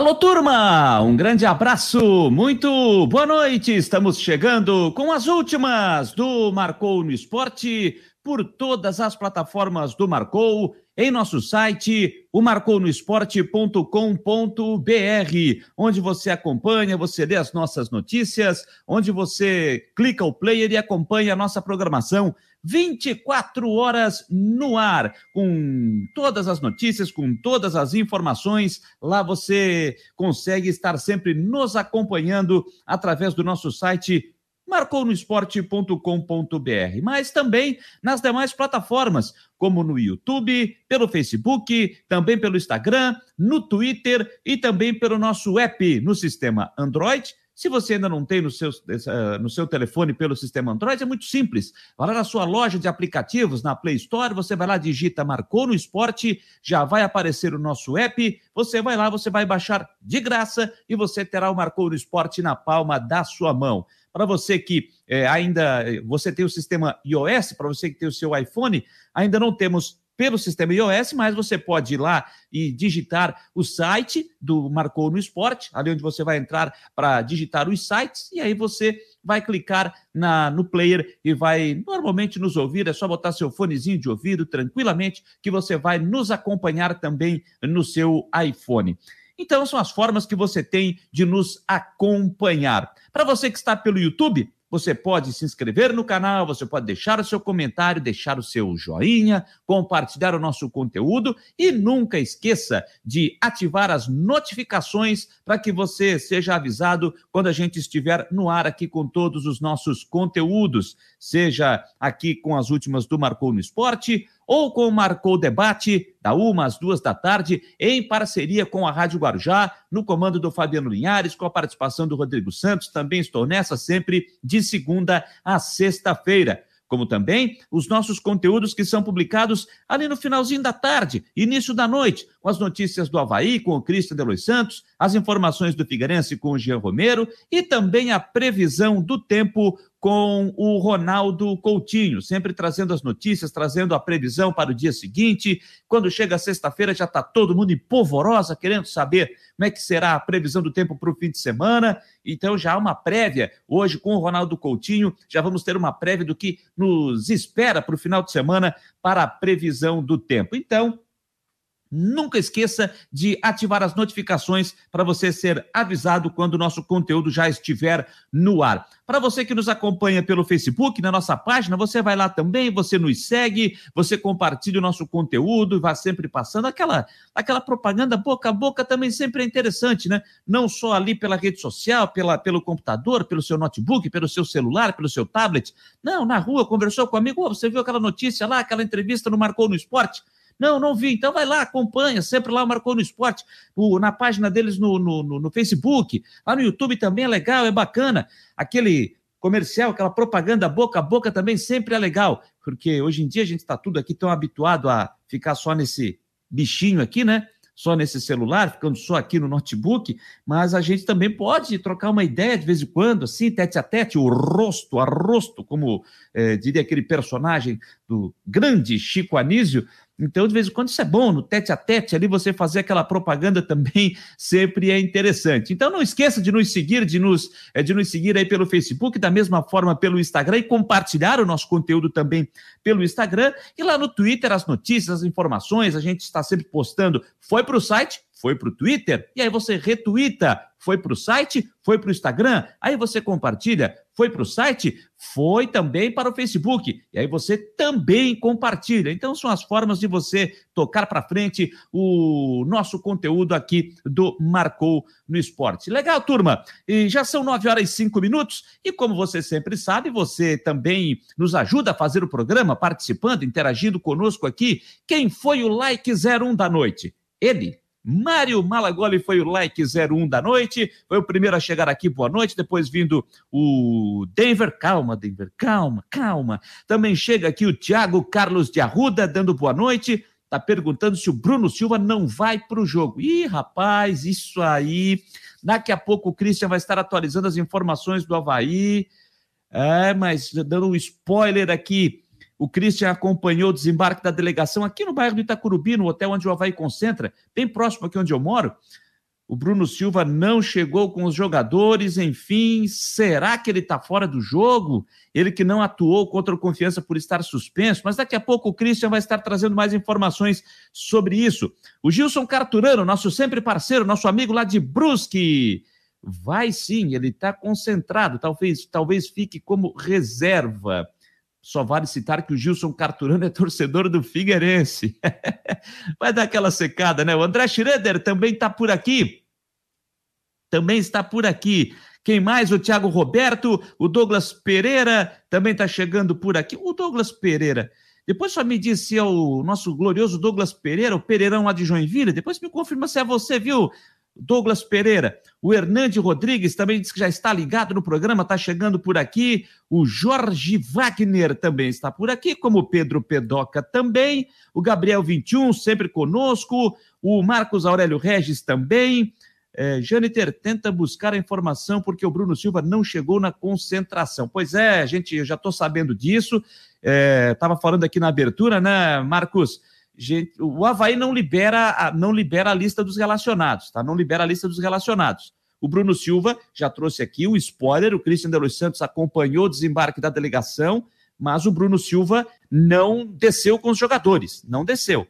Alô, turma! Um grande abraço, muito boa noite! Estamos chegando com as últimas do Marcou no Esporte por todas as plataformas do Marcou, em nosso site, o marcounoesporte.com.br, onde você acompanha, você lê as nossas notícias, onde você clica o player e acompanha a nossa programação 24 horas no ar, com todas as notícias, com todas as informações. Lá você consegue estar sempre nos acompanhando através do nosso site marcounoesporte.com.br, mas também nas demais plataformas, como no YouTube, pelo Facebook, também pelo Instagram, no Twitter e também pelo nosso app no sistema Android se você ainda não tem no seu, no seu telefone pelo sistema Android, é muito simples. Vai lá na sua loja de aplicativos, na Play Store, você vai lá, digita Marcou no Esporte, já vai aparecer o nosso app, você vai lá, você vai baixar de graça e você terá o Marcou no Esporte na palma da sua mão. Para você que é, ainda você tem o sistema iOS, para você que tem o seu iPhone, ainda não temos pelo sistema iOS, mas você pode ir lá e digitar o site do Marcou no Esporte, ali onde você vai entrar para digitar os sites, e aí você vai clicar na, no player e vai normalmente nos ouvir. É só botar seu fonezinho de ouvido tranquilamente, que você vai nos acompanhar também no seu iPhone. Então, são as formas que você tem de nos acompanhar. Para você que está pelo YouTube, você pode se inscrever no canal, você pode deixar o seu comentário, deixar o seu joinha, compartilhar o nosso conteúdo e nunca esqueça de ativar as notificações para que você seja avisado quando a gente estiver no ar aqui com todos os nossos conteúdos, seja aqui com as últimas do Marcou no Esporte ou com o Marcou Debate, da uma às duas da tarde, em parceria com a Rádio Guarujá, no comando do Fabiano Linhares, com a participação do Rodrigo Santos. Também estou nessa sempre de segunda a sexta-feira como também os nossos conteúdos que são publicados ali no finalzinho da tarde, início da noite, com as notícias do Havaí, com o Cristian de Los Santos, as informações do Figueirense com o Jean Romero e também a previsão do tempo com o Ronaldo Coutinho, sempre trazendo as notícias, trazendo a previsão para o dia seguinte. Quando chega sexta-feira, já está todo mundo em polvorosa, querendo saber como é que será a previsão do tempo para o fim de semana. Então, já há uma prévia. Hoje, com o Ronaldo Coutinho, já vamos ter uma prévia do que nos espera para o final de semana para a previsão do tempo. Então, Nunca esqueça de ativar as notificações para você ser avisado quando o nosso conteúdo já estiver no ar. Para você que nos acompanha pelo Facebook, na nossa página, você vai lá também, você nos segue, você compartilha o nosso conteúdo e vai sempre passando aquela, aquela propaganda boca a boca também sempre é interessante, né? Não só ali pela rede social, pela, pelo computador, pelo seu notebook, pelo seu celular, pelo seu tablet. Não, na rua, conversou com um amigo, oh, você viu aquela notícia lá, aquela entrevista no Marcou no Esporte? Não, não vi. Então vai lá, acompanha, sempre lá Marcou no Esporte, o, na página deles no, no, no, no Facebook, lá no YouTube também é legal, é bacana. Aquele comercial, aquela propaganda boca a boca também sempre é legal, porque hoje em dia a gente está tudo aqui tão habituado a ficar só nesse bichinho aqui, né? Só nesse celular, ficando só aqui no notebook, mas a gente também pode trocar uma ideia de vez em quando, assim, tete a tete, o rosto a rosto, como é, diria aquele personagem do grande Chico Anísio, então, de vez em quando, isso é bom, no tete a tete, ali você fazer aquela propaganda também sempre é interessante. Então, não esqueça de nos seguir, de nos, é, de nos seguir aí pelo Facebook, da mesma forma pelo Instagram e compartilhar o nosso conteúdo também pelo Instagram. E lá no Twitter, as notícias, as informações, a gente está sempre postando. Foi para o site? Foi para o Twitter? E aí você retuita foi para o site, foi para o Instagram, aí você compartilha, foi para o site, foi também para o Facebook, e aí você também compartilha. Então, são as formas de você tocar para frente o nosso conteúdo aqui do Marcou no Esporte. Legal, turma? E já são nove horas e cinco minutos, e como você sempre sabe, você também nos ajuda a fazer o programa, participando, interagindo conosco aqui. Quem foi o like 01 da noite? Ele, Mário Malagoli foi o like 01 da noite, foi o primeiro a chegar aqui, boa noite. Depois vindo o Denver, calma, Denver, calma, calma. Também chega aqui o Thiago Carlos de Arruda, dando boa noite. Tá perguntando se o Bruno Silva não vai para o jogo. Ih, rapaz, isso aí. Daqui a pouco o Christian vai estar atualizando as informações do Havaí. É, mas dando um spoiler aqui. O Christian acompanhou o desembarque da delegação aqui no bairro do Itacurubi, no hotel onde o Havaí concentra, bem próximo aqui onde eu moro. O Bruno Silva não chegou com os jogadores, enfim, será que ele está fora do jogo? Ele que não atuou contra o Confiança por estar suspenso, mas daqui a pouco o Christian vai estar trazendo mais informações sobre isso. O Gilson Carturano, nosso sempre parceiro, nosso amigo lá de Brusque. Vai sim, ele está concentrado, talvez, talvez fique como reserva. Só vale citar que o Gilson Carturano é torcedor do Figueirense. Vai dar aquela secada, né? O André Schroeder também está por aqui. Também está por aqui. Quem mais? O Thiago Roberto, o Douglas Pereira também está chegando por aqui. O Douglas Pereira. Depois só me diz se é o nosso glorioso Douglas Pereira, o Pereirão lá de Joinville. Depois me confirma se é você, viu? Douglas Pereira. O Hernande Rodrigues também diz que já está ligado no programa, está chegando por aqui. O Jorge Wagner também está por aqui, como o Pedro Pedoca também. O Gabriel 21 sempre conosco. O Marcos Aurélio Regis também. É, Janiter tenta buscar a informação porque o Bruno Silva não chegou na concentração. Pois é, gente, eu já estou sabendo disso. Estava é, falando aqui na abertura, né, Marcos? Gente, o Havaí não libera, a, não libera a lista dos relacionados, tá? Não libera a lista dos relacionados. O Bruno Silva já trouxe aqui o spoiler, o Christian de Los Santos acompanhou o desembarque da delegação, mas o Bruno Silva não desceu com os jogadores, não desceu.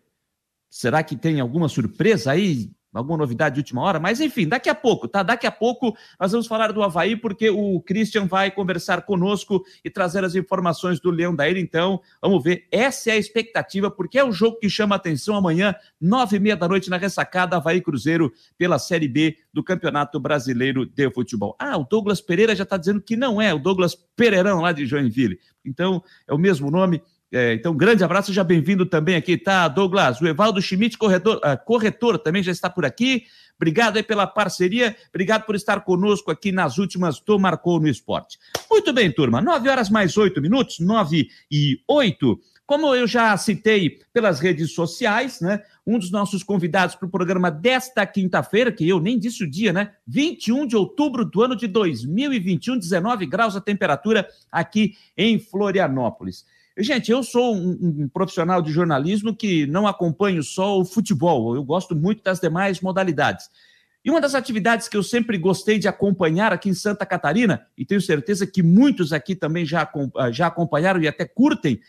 Será que tem alguma surpresa aí? Alguma novidade de última hora, mas enfim, daqui a pouco, tá? Daqui a pouco nós vamos falar do Havaí, porque o Christian vai conversar conosco e trazer as informações do Leão da Ilha, então vamos ver, essa é a expectativa, porque é o jogo que chama atenção amanhã, nove e meia da noite na ressacada, Havaí Cruzeiro, pela Série B do Campeonato Brasileiro de Futebol. Ah, o Douglas Pereira já está dizendo que não é, o Douglas Pereirão lá de Joinville, então é o mesmo nome, é, então, grande abraço, seja bem-vindo também aqui, tá, Douglas? O Evaldo Schmidt, corretor, uh, corretor, também já está por aqui. Obrigado aí pela parceria, obrigado por estar conosco aqui nas últimas do Marcou no Esporte. Muito bem, turma, nove horas mais oito minutos, nove e oito. Como eu já citei pelas redes sociais, né? Um dos nossos convidados para o programa desta quinta-feira, que eu nem disse o dia, né? 21 de outubro do ano de 2021, 19 graus a temperatura aqui em Florianópolis. Gente, eu sou um, um, profissional de jornalismo que não acompanho só o futebol, eu gosto muito das demais modalidades. E uma das atividades que eu sempre gostei de acompanhar aqui em Santa Catarina, e tenho certeza que muitos aqui também já, já acompanharam e até curtem,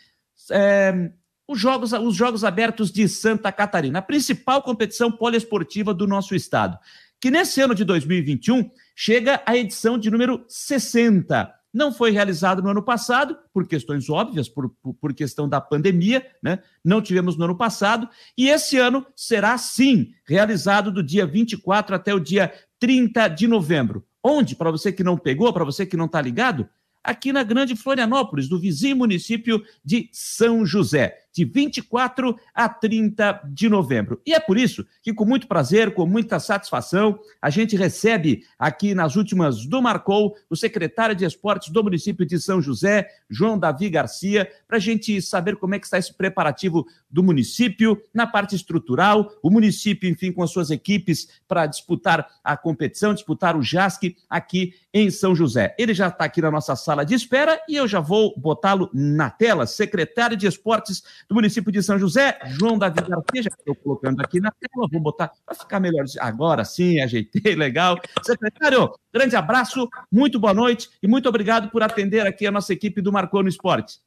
é, os, jogos, os Jogos Abertos de Santa Catarina, a principal competição poliesportiva do nosso estado, que nesse ano de 2021 chega à edição de número 60 não foi realizado no ano passado, por questões óbvias, por, por, por, questão da pandemia, né? Não tivemos no ano passado, e esse ano será sim realizado do dia 24 até o dia 30 de novembro. Onde? Para você que não pegou, para você que não está ligado, aqui na Grande Florianópolis, do vizinho município de São José de 24 a 30 de novembro. E é por isso que, com muito prazer, com muita satisfação, a gente recebe aqui nas últimas do Marcou o secretário de Esportes do município de São José, João Davi Garcia, para a gente saber como é que está esse preparativo do município na parte estrutural, o município, enfim, com as suas equipes para disputar a competição, disputar o JASC aqui em São José. Ele já está aqui na nossa sala de espera e eu já vou botá-lo na tela. Secretário de Esportes do município de São José, João Davi Garcia, já estou colocando aqui na tela, vou botar para ficar melhor. Agora sim, ajeitei, legal. Secretário, grande abraço, muito boa noite e muito obrigado por atender aqui a nossa equipe do Marcou no Esporte.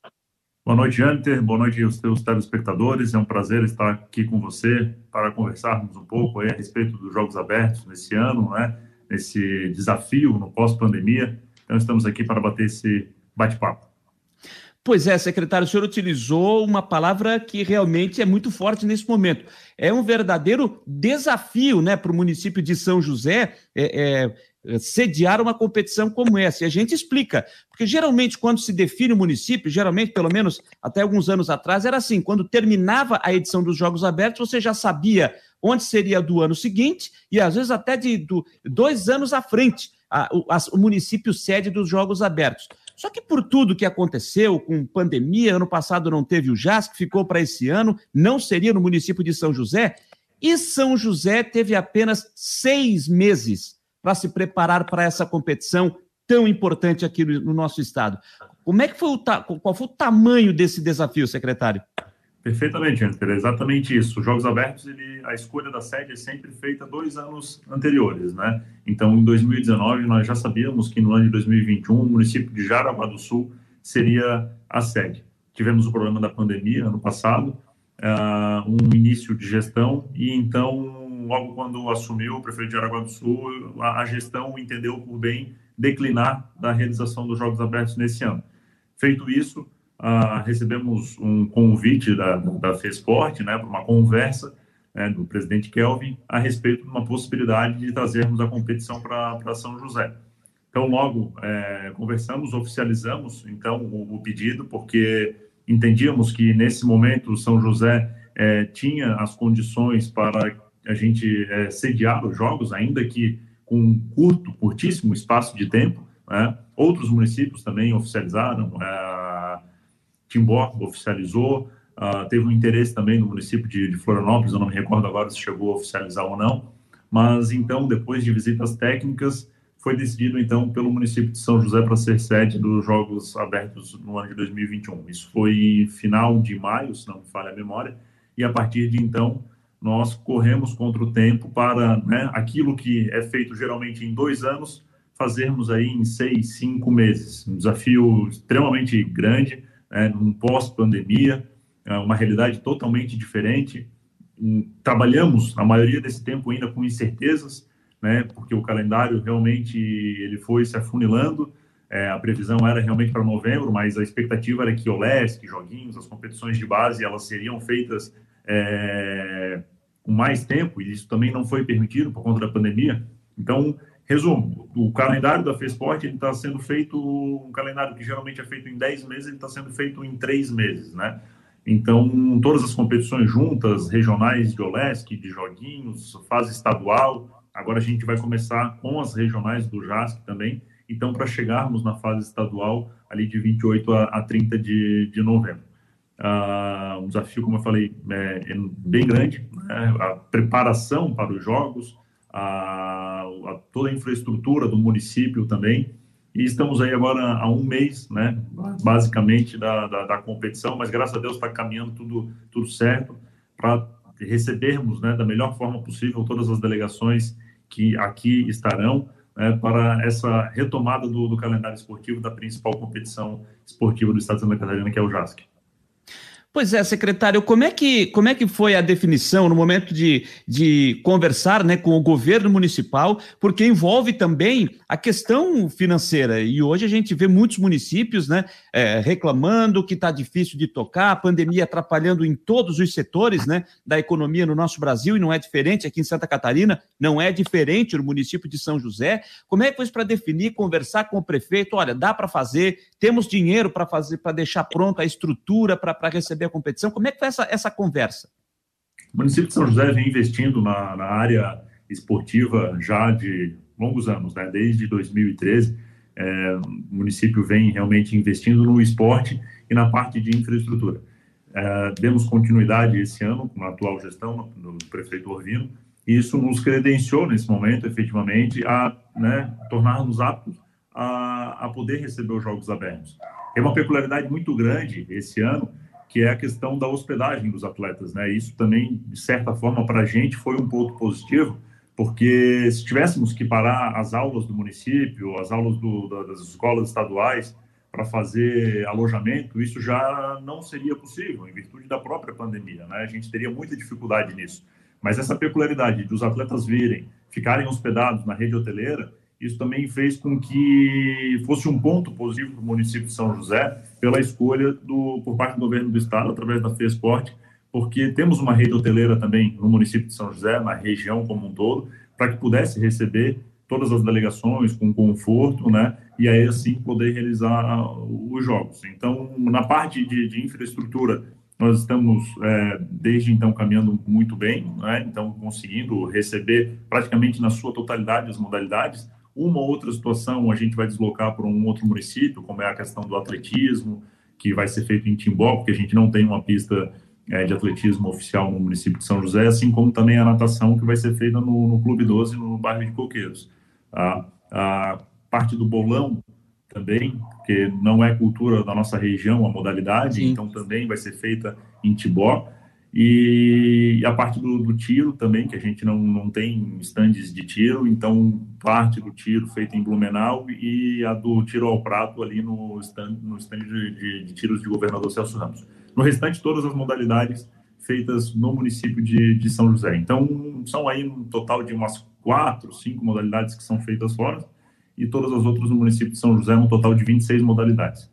Boa noite, Anter. Boa noite aos teus telespectadores. É um prazer estar aqui com você para conversarmos um pouco a respeito dos Jogos Abertos nesse ano, né? Nesse desafio no pós-pandemia. Então, estamos aqui para bater esse bate-papo. Pois é, secretário, o senhor utilizou uma palavra que realmente é muito forte nesse momento. É um verdadeiro desafio né, para o município de São José é, é, sediar uma competição como essa. E a gente explica, porque geralmente, quando se define o município, geralmente, pelo menos até alguns anos atrás, era assim: quando terminava a edição dos Jogos Abertos, você já sabia onde seria do ano seguinte, e às vezes até de do, dois anos à frente, a, a, o município sede dos Jogos Abertos. Só que por tudo que aconteceu com pandemia, ano passado não teve o JAS, que ficou para esse ano, não seria no município de São José, e São José teve apenas seis meses para se preparar para essa competição tão importante aqui no, no nosso estado. Como é que foi o qual foi o tamanho desse desafio, secretário? Perfeitamente, Enter, é exatamente isso. Os Jogos Abertos, ele, a escolha da sede é sempre feita dois anos anteriores, né? Então, em 2019, nós já sabíamos que no ano de 2021, o município de Jaraguá do Sul seria a sede. Tivemos o problema da pandemia ano passado, uh, um início de gestão, e então, logo quando assumiu o prefeito de Jaraguá do Sul, a, a gestão entendeu por bem declinar da realização dos Jogos Abertos nesse ano. Feito isso, ah, recebemos um convite da, da FESPORT né, para uma conversa né, do presidente Kelvin a respeito de uma possibilidade de trazermos a competição para São José. Então, logo é, conversamos, oficializamos então o, o, pedido, porque entendíamos que nesse momento São José é, tinha as condições para a gente é, sediar os jogos, ainda que com um curto, curtíssimo espaço de tempo. Né? Outros municípios também oficializaram. É, Timbó oficializou, uh, teve um interesse também no município de, de, Florianópolis, eu não me recordo agora se chegou a oficializar ou não, mas então, depois de visitas técnicas, foi decidido então pelo município de São José para ser sede dos Jogos Abertos no ano de 2021. Isso foi final de maio, se não me falha a memória, e a partir de então nós corremos contra o tempo para né, aquilo que é feito geralmente em dois anos, fazermos aí em seis, cinco meses. Um desafio extremamente grande, né, num pós-pandemia, é uma realidade totalmente diferente. Trabalhamos, a maioria desse tempo, ainda com incertezas, né, porque o calendário realmente ele foi se afunilando. É, a previsão era realmente para novembro, mas a expectativa era que o LESC, joguinhos, as competições de base, elas seriam feitas é, com mais tempo, e isso também não foi permitido por conta da pandemia. Então, Resumo, o calendário da FESPORT está sendo feito, um calendário que geralmente é feito em 10 meses, ele está sendo feito em 3 meses, né? Então, todas as competições juntas, regionais de OLESC, de joguinhos, fase estadual, agora a gente vai começar com as regionais do JASC também, então, para chegarmos na fase estadual, ali de 28 a, a 30 de, de novembro. Uh, um desafio, como eu falei, é, é bem grande, né? a preparação para os jogos, a, a, toda a infraestrutura do município também. E estamos aí agora há um mês, né, basicamente, da, da, da competição, mas graças a Deus está caminhando tudo, tudo certo para recebermos né, da melhor forma possível todas as delegações que aqui estarão né, para essa retomada do, do, calendário esportivo da principal competição esportiva do Estado de Santa Catarina, que é o JASC. Pois é, secretário, como é que, como é que foi a definição no momento de, de conversar né, com o governo municipal, porque envolve também a questão financeira. E hoje a gente vê muitos municípios né, é, reclamando que está difícil de tocar, a pandemia atrapalhando em todos os setores né, da economia no nosso Brasil, e não é diferente aqui em Santa Catarina, não é diferente no município de São José. Como é que foi para definir, conversar com o prefeito? Olha, dá para fazer, temos dinheiro para fazer, para deixar pronta a estrutura para receber a competição. Como é que foi essa, essa conversa? O município de São José vem investindo na, na área esportiva já de longos anos, né? desde 2013. É, o município vem realmente investindo no esporte e na parte de infraestrutura. É, demos continuidade esse ano com a atual gestão do prefeito Orvino, e isso nos credenciou nesse momento, efetivamente, a né, tornar-nos aptos a, a poder receber os Jogos Abertos. É uma peculiaridade muito grande esse ano, que é a questão da hospedagem dos atletas, né? Isso também, de certa forma, para a gente foi um ponto positivo, porque se tivéssemos que parar as aulas do município, as aulas do, das escolas estaduais para fazer alojamento, isso já não seria possível, em virtude da própria pandemia, né? A gente teria muita dificuldade nisso. Mas essa peculiaridade dos atletas virem, ficarem hospedados na rede hoteleira, isso também fez com que fosse um ponto positivo para o município de São José pela escolha do, por parte do governo do estado, através da FESPORT, porque temos uma rede hoteleira também no município de São José, na região como um todo, para que pudesse receber todas as delegações com conforto, né? E aí assim poder realizar os jogos. Então, na parte de, de infraestrutura, nós estamos é, desde então caminhando muito bem, né? Então, conseguindo receber praticamente na sua totalidade as modalidades. Uma outra situação a gente vai deslocar para um outro município, como é a questão do atletismo, que vai ser feito em Timbó, porque a gente não tem uma pista é, de atletismo oficial no município de São José, assim como também a natação, que vai ser feita no, no Clube 12, no bairro de Coqueiros. A, a parte do bolão também, porque não é cultura da nossa região a modalidade, Sim. então também vai ser feita em Tibó. E a parte do, do, tiro também, que a gente não, não tem estandes de tiro, então parte do tiro feita em Blumenau e a do tiro ao prato ali no stand, no stand de, de, de tiros de governador Celso Ramos. No restante, todas as modalidades feitas no município de, de São José. Então, são aí um total de umas quatro, cinco modalidades que são feitas fora e todas as outras no município de São José, um total de 26 modalidades.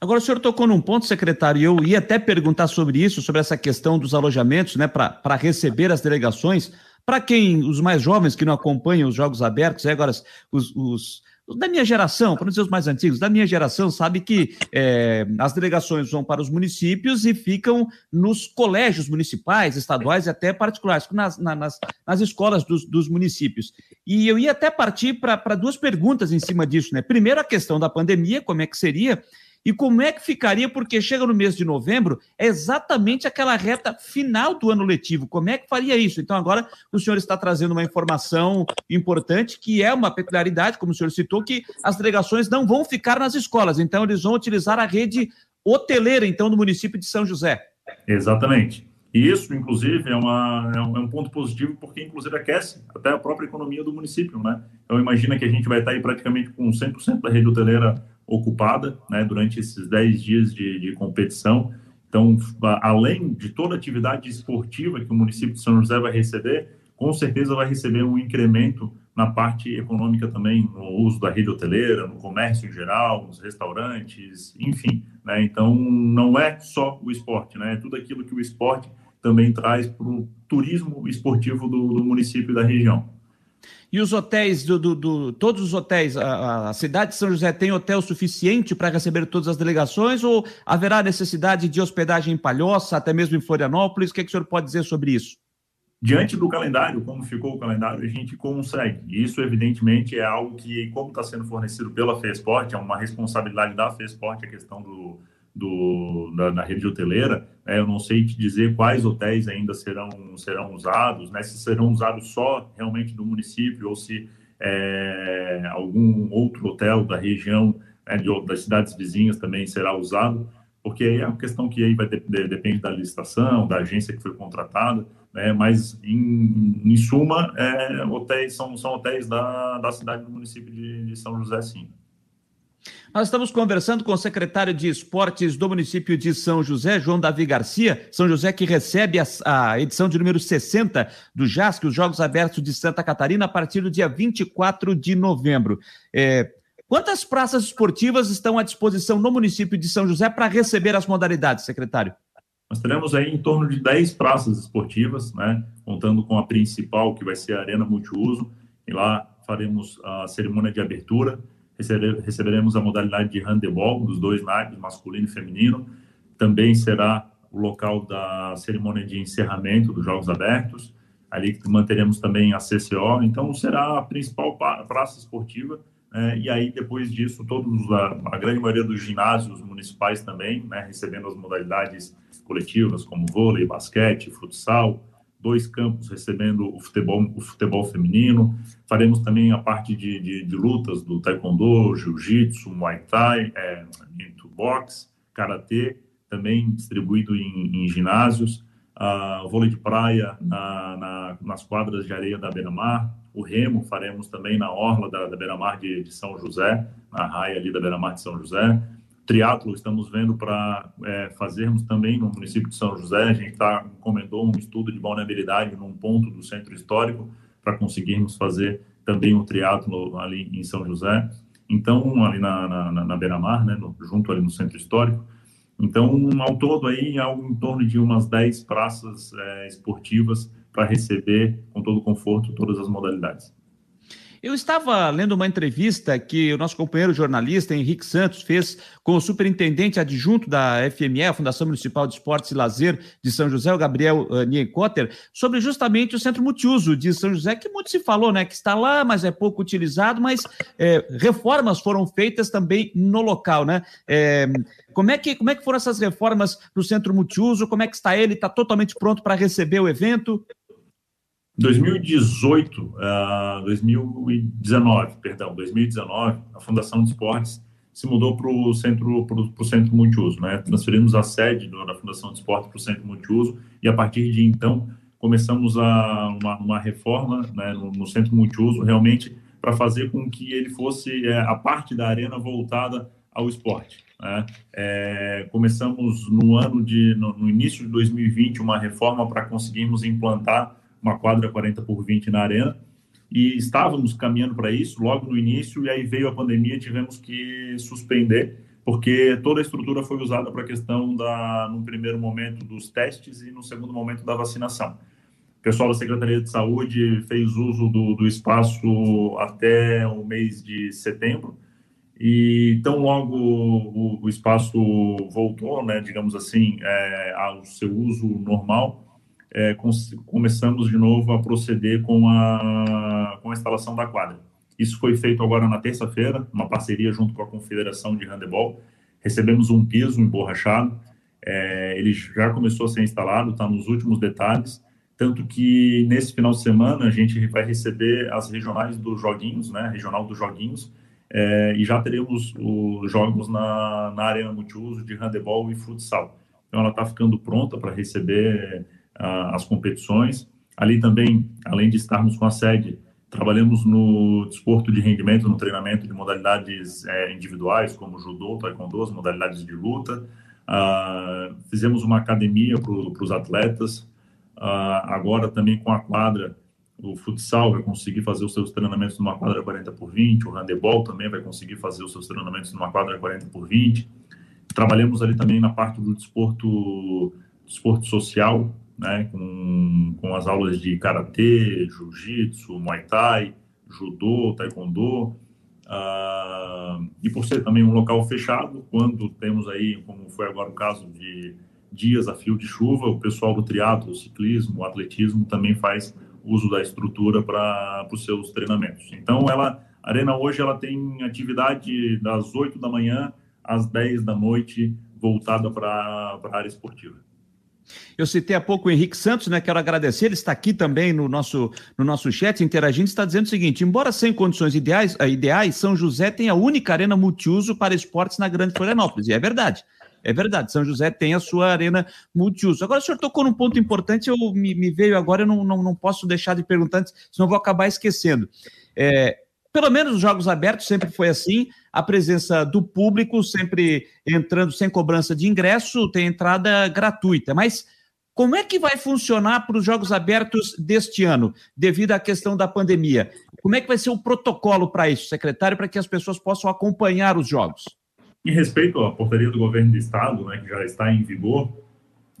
Agora, o senhor tocou num ponto, secretário, e eu ia até perguntar sobre isso, sobre essa questão dos alojamentos, né, para receber as delegações. Para quem, os mais jovens que não acompanham os Jogos Abertos, é agora os, os da minha geração, para não dizer os mais antigos, da minha geração, sabe que é, as delegações vão para os municípios e ficam nos colégios municipais, estaduais e até particulares, nas, nas, nas escolas dos, dos, municípios. E eu ia até partir para duas perguntas em cima disso, né? Primeiro, a questão da pandemia, como é que seria? E como é que ficaria? Porque chega no mês de novembro, é exatamente aquela reta final do ano letivo. Como é que faria isso? Então, agora o senhor está trazendo uma informação importante, que é uma peculiaridade, como o senhor citou, que as delegações não vão ficar nas escolas. Então, eles vão utilizar a rede hoteleira, então, do município de São José. Exatamente. E isso, inclusive, é, uma, é, um, é ponto positivo, porque, inclusive, aquece até a própria economia do município, né? Então, imagina que a gente vai estar aí praticamente com 100% da rede hoteleira ocupada né, durante esses 10 dias de, de, competição. Então, além de toda a atividade esportiva que o município de São José vai receber, com certeza vai receber um incremento na parte econômica também, no uso da rede hoteleira, no comércio em geral, nos restaurantes, enfim. Né? Então, não é só o esporte, né? é tudo aquilo que o esporte também traz para o turismo esportivo do, do município e da região. E os hotéis, do, do, do todos os hotéis, a, a, cidade de São José tem hotel suficiente para receber todas as delegações ou haverá necessidade de hospedagem em Palhoça, até mesmo em Florianópolis? O que, é que o senhor pode dizer sobre isso? Diante do calendário, como ficou o calendário, a gente consegue. Isso, evidentemente, é algo que, como está sendo fornecido pela FESPORT, é uma responsabilidade da FESPORT, a questão do, do, da, da, rede hoteleira, né, eu não sei te dizer quais hotéis ainda serão, serão usados, né, se serão usados só realmente do município ou se é, algum outro hotel da região, né, de, das cidades vizinhas também será usado, porque aí é uma questão que aí vai de, de, depende da licitação, da agência que foi contratada, né, mas em, em suma, é, hotéis são, são hotéis da, da cidade do município de, de São José, sim. Nós estamos conversando com o secretário de Esportes do município de São José, João Davi Garcia. São José que recebe a, a edição de número 60 do JASC, os Jogos Abertos de Santa Catarina, a partir do dia 24 de novembro. É, quantas praças esportivas estão à disposição no município de São José para receber as modalidades, secretário? Nós teremos aí em torno de 10 praças esportivas, né, contando com a principal, que vai ser a Arena Multiuso, e lá faremos a cerimônia de abertura receberemos a modalidade de handebol dos dois naipes, masculino e feminino. Também será o local da cerimônia de encerramento dos Jogos Abertos. Ali manteremos também a CCO. Então, será a principal praça esportiva. Né? e aí, depois disso, todos a, a, grande maioria dos ginásios municipais também, né? recebendo as modalidades coletivas, como vôlei, basquete, futsal, dois campos recebendo o futebol, o futebol feminino. Faremos também a parte de, de, de lutas do taekwondo, jiu-jitsu, muay thai, é, boxe, karatê, também distribuído em, em ginásios. Uh, vôlei de praia na, na, nas quadras de areia da Beira-Mar. O remo faremos também na orla da, da Beira-Mar de, de São José, na raia ali da Beira-Mar de São José triatlo estamos vendo para é, fazermos também no município de São José. A gente tá, encomendou um estudo de vulnerabilidade num ponto do centro histórico para conseguirmos fazer também um triatlo ali em São José. Então, ali na, na, na beira-mar, né, no, junto ali no centro histórico. Então, ao todo aí, algo em torno de umas 10 praças é, esportivas para receber com todo conforto todas as modalidades. Eu estava lendo uma entrevista que o nosso companheiro jornalista Henrique Santos fez com o superintendente adjunto da FME, a Fundação Municipal de Esportes e Lazer de São José, o Gabriel uh, Nienkotter, sobre justamente o centro multiuso de São José, que muito se falou, né? Que está lá, mas é pouco utilizado, mas é, reformas foram feitas também no local, né? É, como, é que, como é que foram essas reformas no centro multiuso? Como é que está ele? Está totalmente pronto para receber o evento? 2018, uh, 2019, perdão, 2019, a Fundação de Esportes se mudou para o centro, pro, centro multiuso. Né? Transferimos a sede do, da Fundação de Esporte para o centro multiuso e, a partir de então, começamos a, uma, uma reforma né, no, no, centro multiuso, realmente para fazer com que ele fosse é, a parte da arena voltada ao esporte. Né? É, começamos no ano de, no, no, início de 2020, uma reforma para conseguirmos implantar uma quadra 40 por 20 na arena, e estávamos caminhando para isso logo no início, e aí veio a pandemia, tivemos que suspender, porque toda a estrutura foi usada para a questão da, no primeiro momento, dos testes e no segundo momento da vacinação. O pessoal da Secretaria de Saúde fez uso do, do espaço até o mês de setembro, e tão logo o, o espaço voltou, né, digamos assim, é, ao seu uso normal, é, começamos de novo a proceder com a, com a instalação da quadra. Isso foi feito agora na terça-feira, uma parceria junto com a Confederação de Handebol. Recebemos um piso emborrachado, é, ele já começou a ser instalado, está nos últimos detalhes, tanto que nesse final de semana a gente vai receber as regionais dos joguinhos, né, regional dos joguinhos, é, e já teremos os jogos na, na arena multiuso de handebol e futsal. Então ela está ficando pronta para receber as competições. Ali também, além de estarmos com a sede, trabalhamos no desporto de rendimento, no treinamento de modalidades é, individuais, como judô, taekwondo, as modalidades de luta. Ah, fizemos uma academia para os atletas. Ah, agora também com a quadra, o futsal vai conseguir fazer os seus treinamentos numa quadra 40 por 20, o handebol também vai conseguir fazer os seus treinamentos numa quadra 40 por 20. Trabalhamos ali também na parte do desporto, desporto social, né, com, com as aulas de karatê, jiu-jitsu, muay thai, judô, taekwondo. Uh, e por ser também um local fechado, quando temos aí, como foi agora o caso de dias a fio de chuva, o pessoal do triatlo, ciclismo, atletismo também faz uso da estrutura para os seus treinamentos. Então, ela, a Arena hoje ela tem atividade das 8 da manhã às 10 da noite voltada para a área esportiva. Eu citei há pouco o Henrique Santos, né? Quero agradecer, ele está aqui também no nosso, no nosso chat, interagindo, está dizendo o seguinte: embora sem condições ideais, eh, ideais, São José tem a única arena multiuso para esportes na Grande Florianópolis. E é verdade. É verdade, São José tem a sua arena multiuso. Agora, o senhor tocou num ponto importante, eu me, me veio agora, eu não, não, não posso deixar de perguntar, senão vou acabar esquecendo. É, pelo menos os jogos abertos sempre foi assim, a presença do público sempre entrando sem cobrança de ingresso, tem entrada gratuita. Mas como é que vai funcionar para os jogos abertos deste ano, devido à questão da pandemia? Como é que vai ser o protocolo para isso, secretário, para que as pessoas possam acompanhar os jogos? Em respeito à portaria do governo do estado, né, que já está em vigor,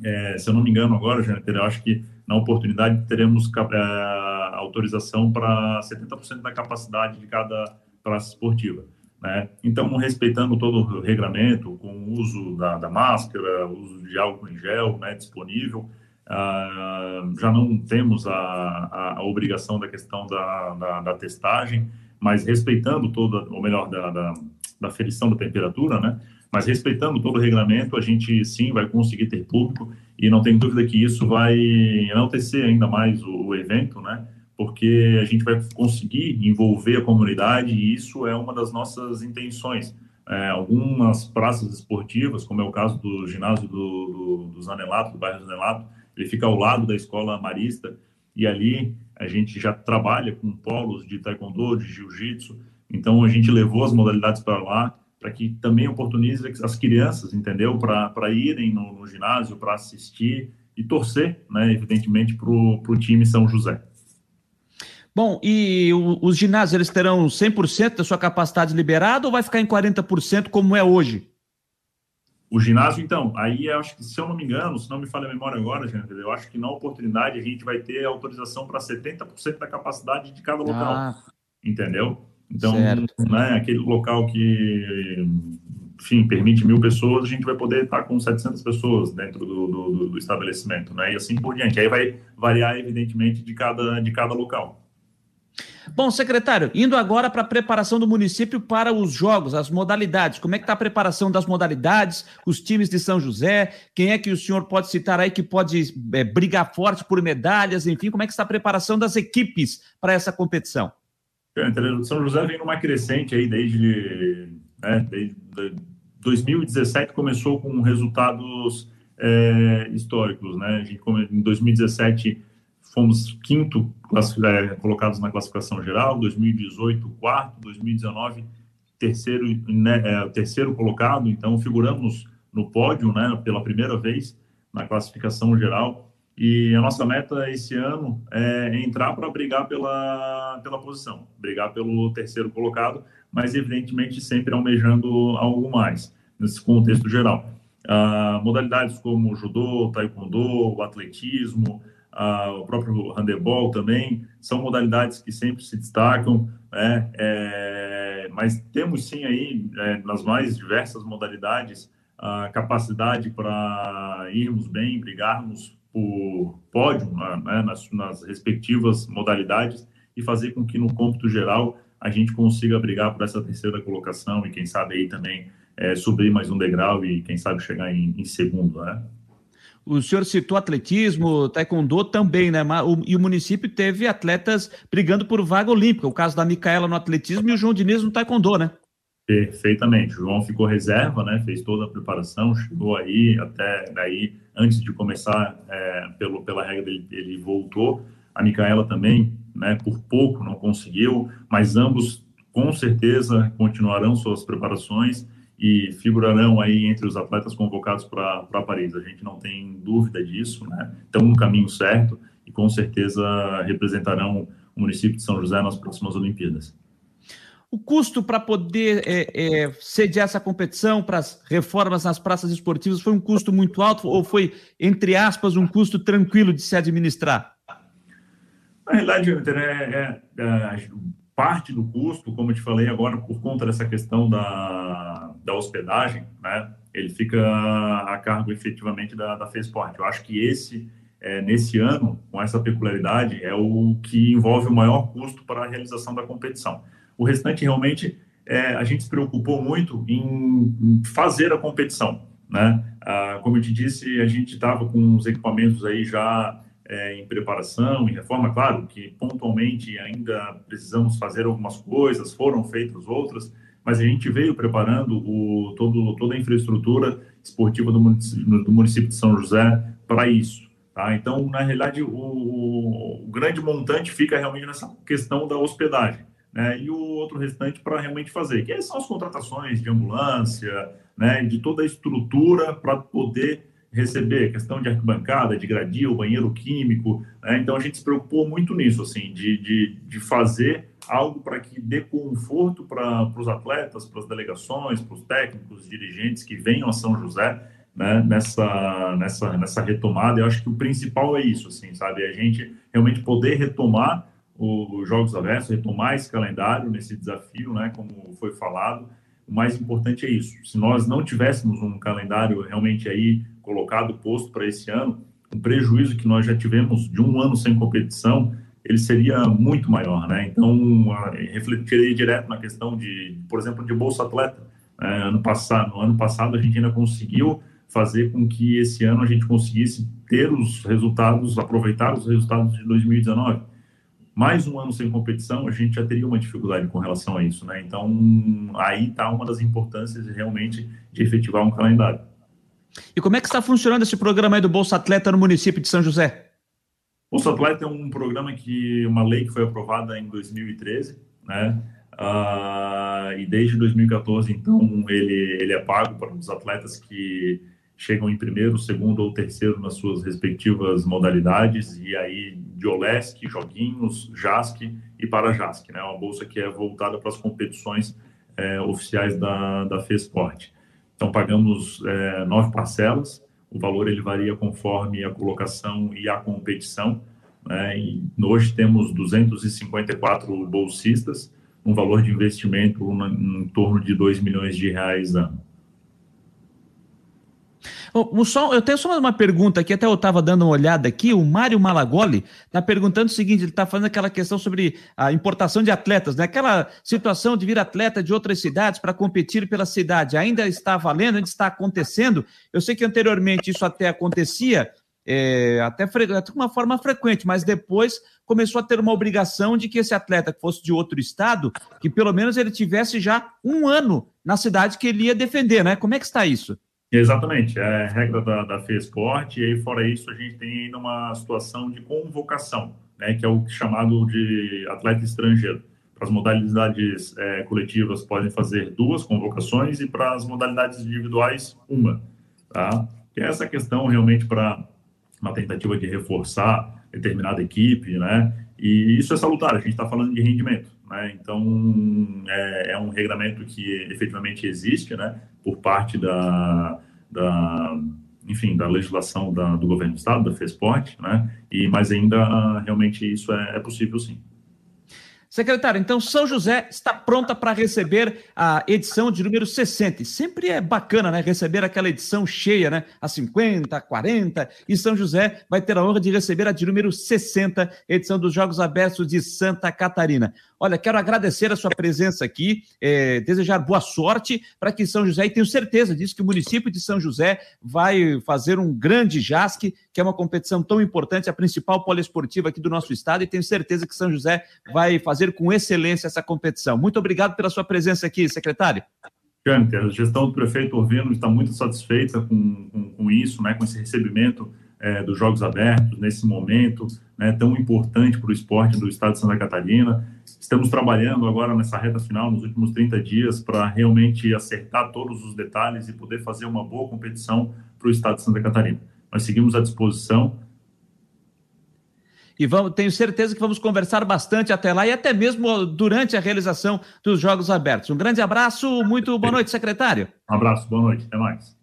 é, se eu não me engano agora, eu acho que na oportunidade teremos é, autorização para 70% da capacidade de cada praça esportiva. Né? Então, respeitando todo o regramento, com o uso da, da máscara, uso de álcool em gel né, disponível, ah, já não temos a, a, a, obrigação da questão da, da, da, testagem, mas respeitando toda, ou melhor, da, da, da ferição da temperatura, né? mas respeitando todo o regramento, a gente sim vai conseguir ter público e não tem dúvida que isso vai enaltecer ainda mais o, o evento, né? Porque a gente vai conseguir envolver a comunidade e isso é uma das nossas intenções. É, algumas praças esportivas, como é o caso do ginásio do, do, do Zanelato, do bairro Zanelato, ele fica ao lado da escola marista e ali a gente já trabalha com polos de taekwondo, de jiu-jitsu, então a gente levou as modalidades para lá para que também oportunize as crianças, entendeu? Para irem no, no ginásio, para assistir e torcer, né, evidentemente, para o time São José. Bom, e o, os ginásios eles terão 100% da sua capacidade liberada ou vai ficar em 40% como é hoje? O ginásio, então, aí eu acho que, se eu não me engano, se não me falha a memória agora, gente, eu acho que na oportunidade a gente vai ter autorização para 70% da capacidade de cada local. Ah, entendeu? Então, né, aquele local que, enfim, permite mil pessoas, a gente vai poder estar com 700 pessoas dentro do, do, do estabelecimento, né? E assim por diante. Aí vai variar, evidentemente, de cada, de cada local. Bom, secretário, indo agora para a preparação do município para os jogos, as modalidades. Como é que está a preparação das modalidades, os times de São José? Quem é que o senhor pode citar aí que pode é, brigar forte por medalhas? Enfim, como é que está a preparação das equipes para essa competição? São José vem numa crescente aí desde Né? 2017 começou com resultados é, históricos. Né? Em 2017 fomos quinto é, colocados na classificação geral, 2018 quarto, 2019 terceiro, né, é, terceiro colocado, então figuramos no pódio né, pela primeira vez na classificação geral. E a nossa meta esse ano é entrar para brigar pela, pela posição, brigar pelo terceiro colocado, mas evidentemente sempre almejando algo mais nesse contexto geral. Ah, modalidades como judô, taekwondo, atletismo, o próprio handebol também, são modalidades que sempre se destacam, né? É, mas temos sim aí, é, nas mais diversas modalidades, a capacidade para irmos bem, brigarmos por pódio né, nas, nas, respectivas modalidades e fazer com que no cômputo geral a gente consiga brigar por essa terceira colocação e quem sabe aí também é, subir mais um degrau e quem sabe chegar em, em segundo, né? O senhor citou atletismo, taekwondo também, né? E o município teve atletas brigando por vaga olímpica. O caso da Micaela no atletismo e o João Diniz no taekwondo, né? Perfeitamente. O João ficou reserva, né? Fez toda a preparação, chegou aí até daí antes de começar é, pelo pela regra dele, ele voltou. A Micaela também, né? Por pouco não conseguiu, mas ambos com certeza continuarão suas preparações e figurarão aí entre os atletas convocados para Paris. A gente não tem dúvida disso, né? Estão no caminho certo e com certeza representarão o município de São José nas próximas Olimpíadas. O custo para poder é, é, sediar essa competição, para as reformas nas praças esportivas, foi um custo muito alto ou foi, entre aspas, um custo tranquilo de se administrar? Na realidade, é, é, é, parte do custo, como eu te falei agora, por conta dessa questão da, da hospedagem, né, ele fica a cargo efetivamente da, da FESPORT. Eu acho que esse, é, nesse ano, com essa peculiaridade, é o que envolve o maior custo para a realização da competição. O restante, realmente, é, a gente se preocupou muito em, fazer a competição. Né? Ah, como eu te disse, a gente estava com os equipamentos aí já é, em preparação, em reforma. Claro que pontualmente ainda precisamos fazer algumas coisas, foram feitas outras, mas a gente veio preparando o, todo, toda a infraestrutura esportiva do município, do município de São José para isso. Tá? Então, na realidade, o, o, grande montante fica realmente nessa questão da hospedagem né, e o outro restante para realmente fazer, que são as contratações de ambulância, né, de toda a estrutura para poder receber, questão de arquibancada, de gradil, banheiro químico, né, então a gente se preocupou muito nisso, assim, de, de, de fazer algo para que dê conforto para os atletas, para as delegações, para os técnicos, dirigentes que venham a São José, né, nessa, nessa, nessa retomada, eu acho que o principal é isso, assim, sabe, a gente realmente poder retomar os Jogos Abertos, retomar esse calendário nesse desafio, né, como foi falado. O mais importante é isso. Se nós não tivéssemos um calendário realmente aí colocado, posto para esse ano, o prejuízo que nós já tivemos de um ano sem competição, ele seria muito maior, né? Então, refletiria direto na questão de, por exemplo, de Bolsa Atleta. É, ano passado, no ano passado, a gente ainda conseguiu fazer com que esse ano a gente conseguisse ter os resultados, aproveitar os resultados de 2019 mais um ano sem competição, a gente já teria uma dificuldade com relação a isso, né? Então, aí está uma das importâncias realmente de efetivar um calendário. E como é que está funcionando esse programa aí do Bolsa Atleta no município de São José? Bolsa Atleta é um programa que, uma lei que foi aprovada em 2013, né? Uh, e desde 2014, então, ele, ele é pago para os atletas que chegam em primeiro, segundo ou terceiro nas suas respectivas modalidades, e aí de Joguinhos, JASC e para JASC, né? Uma bolsa que é voltada para as competições é, oficiais da, da FESPORT. Então, pagamos é, nove parcelas, o valor ele varia conforme a colocação e a competição, né? E hoje temos 254 bolsistas, um valor de investimento em torno de 2 milhões de reais ano. Só, eu tenho só uma pergunta aqui, até eu estava dando uma olhada aqui. O Mário Malagoli está perguntando o seguinte: ele está fazendo aquela questão sobre a importação de atletas, né? aquela situação de vir atleta de outras cidades para competir pela cidade. Ainda está valendo, ainda está acontecendo. Eu sei que anteriormente isso até acontecia, é, até, de uma forma frequente, mas depois começou a ter uma obrigação de que esse atleta que fosse de outro estado, que pelo menos ele tivesse já um ano na cidade que ele ia defender, né? Como é que está isso? Exatamente, é a regra da, da FESPORT, e aí fora isso a gente tem ainda uma situação de convocação, né, que é o chamado de atleta estrangeiro. Para as modalidades é, coletivas podem fazer duas convocações e para as modalidades individuais uma, tá? Que é essa questão realmente para uma tentativa de reforçar determinada equipe, né? E isso é salutar, a gente está falando de rendimento, né? Então, é, é, um regulamento que efetivamente existe, né? Por parte da, da enfim, da legislação da, do governo do estado, da FESPORT, né? E, mas ainda, realmente, isso é, é possível, sim. Secretário, então São José está pronta para receber a edição de número 60. E sempre é bacana, né? Receber aquela edição cheia, né? A 50, a 40. E São José vai ter a honra de receber a de número 60, edição dos Jogos Abertos de Santa Catarina. Olha, quero agradecer a sua presença aqui, é, desejar boa sorte para que São José, e tenho certeza disso, que o município de São José vai fazer um grande JASC, que é uma competição tão importante, a principal poliesportiva aqui do nosso estado, e tenho certeza que São José vai fazer com excelência essa competição. Muito obrigado pela sua presença aqui, secretário. A gestão do prefeito Orvino está muito satisfeita com, com, com isso, né, com esse recebimento é, dos Jogos Abertos, nesse momento né, tão importante para o esporte do estado de Santa Catarina. Estamos trabalhando agora nessa reta final, nos últimos 30 dias, para realmente acertar todos os detalhes e poder fazer uma boa competição para o estado de Santa Catarina. Nós seguimos à disposição. E vamos, tenho certeza que vamos conversar bastante até lá e até mesmo durante a realização dos Jogos Abertos. Um grande abraço, muito boa noite, secretário. Um abraço, boa noite, até mais.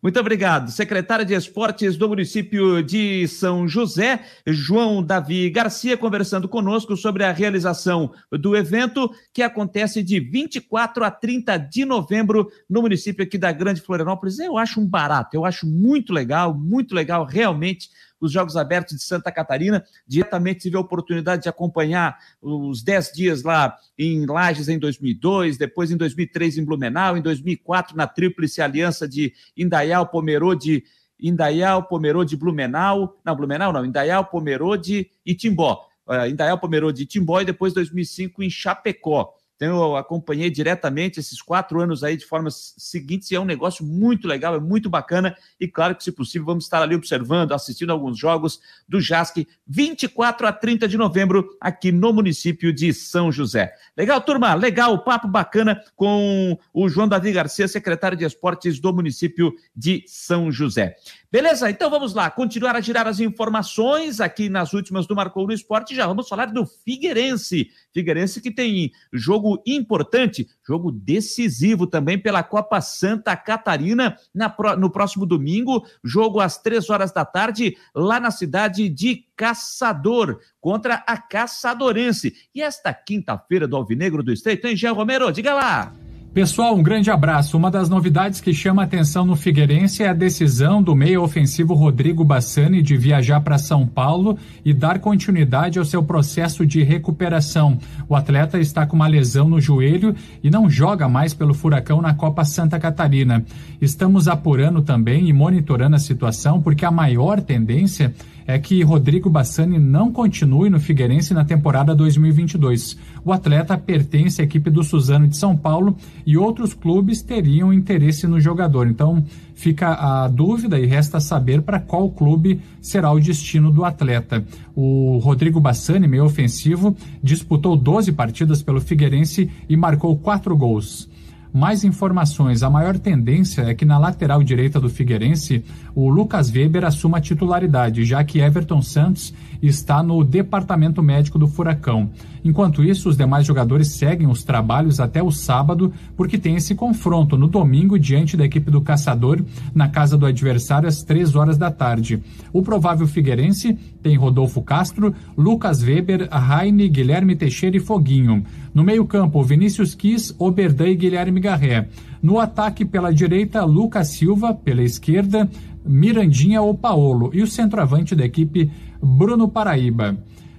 Muito obrigado. Secretário de Esportes do município de São José, João Davi Garcia, conversando conosco sobre a realização do evento que acontece de 24 a 30 de novembro no município aqui da Grande Florianópolis. Eu acho um barato, eu acho muito legal, muito legal realmente os Jogos Abertos de Santa Catarina. Diretamente tive a oportunidade de acompanhar os 10 dias lá em Lages em 2002, depois em 2003 em Blumenau, em 2004 na Tríplice Aliança de Indaial, Pomerode, Indaial, Pomerode, Blumenau, não, Blumenau não, Indaial, Pomerode e Timbó. Uh, Indaial, Pomerode e Timbó e depois 2005 em Chapecó. Então, eu acompanhei diretamente esses quatro anos aí de formas seguintes e é um negócio muito legal, é muito bacana. E claro que, se possível, vamos estar ali observando, assistindo alguns jogos do JASC, 24 a 30 de novembro, aqui no município de São José. Legal, turma? Legal, papo bacana com o João Davi Garcia, secretário de Esportes do município de São José. Beleza? Então vamos lá, continuar a girar as informações aqui nas últimas do Marcou no Esporte. Já vamos falar do Figueirense. Figueirense que tem jogo importante, jogo decisivo também pela Copa Santa Catarina na, no próximo domingo. Jogo às três horas da tarde, lá na cidade de Caçador, contra a Caçadorense. E esta quinta-feira do Alvinegro do Estreito, hein, Jean Romero? Diga lá! Pessoal, um grande abraço. Uma das novidades que chama atenção no Figueirense é a decisão do meio ofensivo Rodrigo Bassani de viajar para São Paulo e dar continuidade ao seu processo de recuperação. O atleta está com uma lesão no joelho e não joga mais pelo Furacão na Copa Santa Catarina. Estamos apurando também e monitorando a situação porque a maior tendência é que Rodrigo Bassani não continue no Figueirense na temporada 2022. O atleta pertence à equipe do Suzano de São Paulo e outros clubes teriam interesse no jogador. Então fica a dúvida e resta saber para qual clube será o destino do atleta. O Rodrigo Bassani, meio ofensivo, disputou 12 partidas pelo Figueirense e marcou quatro gols. Mais informações. A maior tendência é que na lateral direita do Figueirense, o Lucas Weber assuma a titularidade, já que Everton Santos está no departamento médico do Furacão. Enquanto isso, os demais jogadores seguem os trabalhos até o sábado, porque tem esse confronto no domingo diante da equipe do Caçador, na casa do adversário, às três horas da tarde. O provável Figueirense tem Rodolfo Castro, Lucas Weber, Raine, Guilherme Teixeira e Foguinho. No meio-campo, Vinícius Quis, Oberdan e Guilherme Garré. No ataque pela direita, Lucas Silva, pela esquerda, Mirandinha ou Paolo. E o centroavante da equipe, Bruno Paraíba.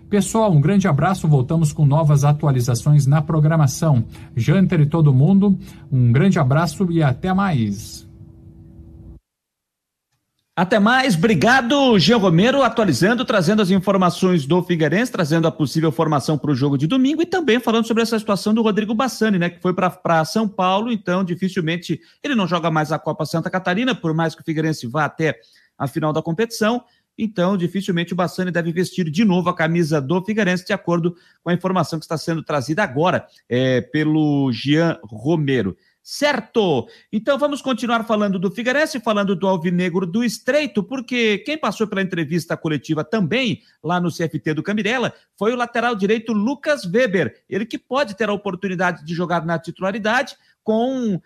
Pessoal, um grande abraço. Voltamos com novas atualizações na programação. Janter e todo mundo, um grande abraço e até mais. Até mais, obrigado, Jean Romero, atualizando, trazendo as informações do Figueirense, trazendo a possível formação para o jogo de domingo e também falando sobre essa situação do Rodrigo Bassani, né, que foi para São Paulo, então dificilmente ele não joga mais a Copa Santa Catarina, por mais que o Figueirense vá até a final da competição, então dificilmente o Bassani deve vestir de novo a camisa do Figueirense, de acordo com a informação que está sendo trazida agora é, pelo Jean Romero. Certo! Então vamos continuar falando do Figueirense, falando do Alvinegro do Estreito, porque quem passou pela entrevista coletiva também lá no CFT do Camirela foi o lateral direito Lucas Weber. Ele que pode ter a oportunidade de jogar na titularidade com uh,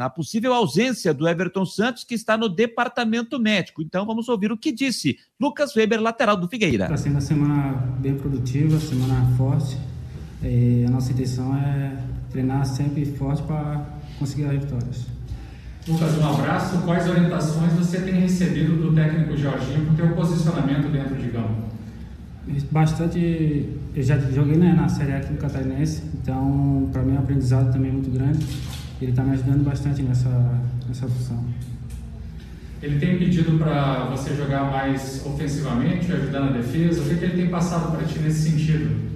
a possível ausência do Everton Santos, que está no departamento médico. Então vamos ouvir o que disse Lucas Weber, lateral do Figueira. Está sendo uma semana bem produtiva, semana forte. E a nossa intenção é treinar sempre forte para conseguir as vitórias. Lucas, um abraço. Quais orientações você tem recebido do técnico Jorginho para o seu posicionamento dentro de campo? Bastante. Eu já joguei né, na Série A aqui no Catarinense, então para mim o aprendizado também é muito grande. Ele está me ajudando bastante nessa, nessa função. Ele tem pedido para você jogar mais ofensivamente, ajudar na defesa? O que, que ele tem passado para ti nesse sentido?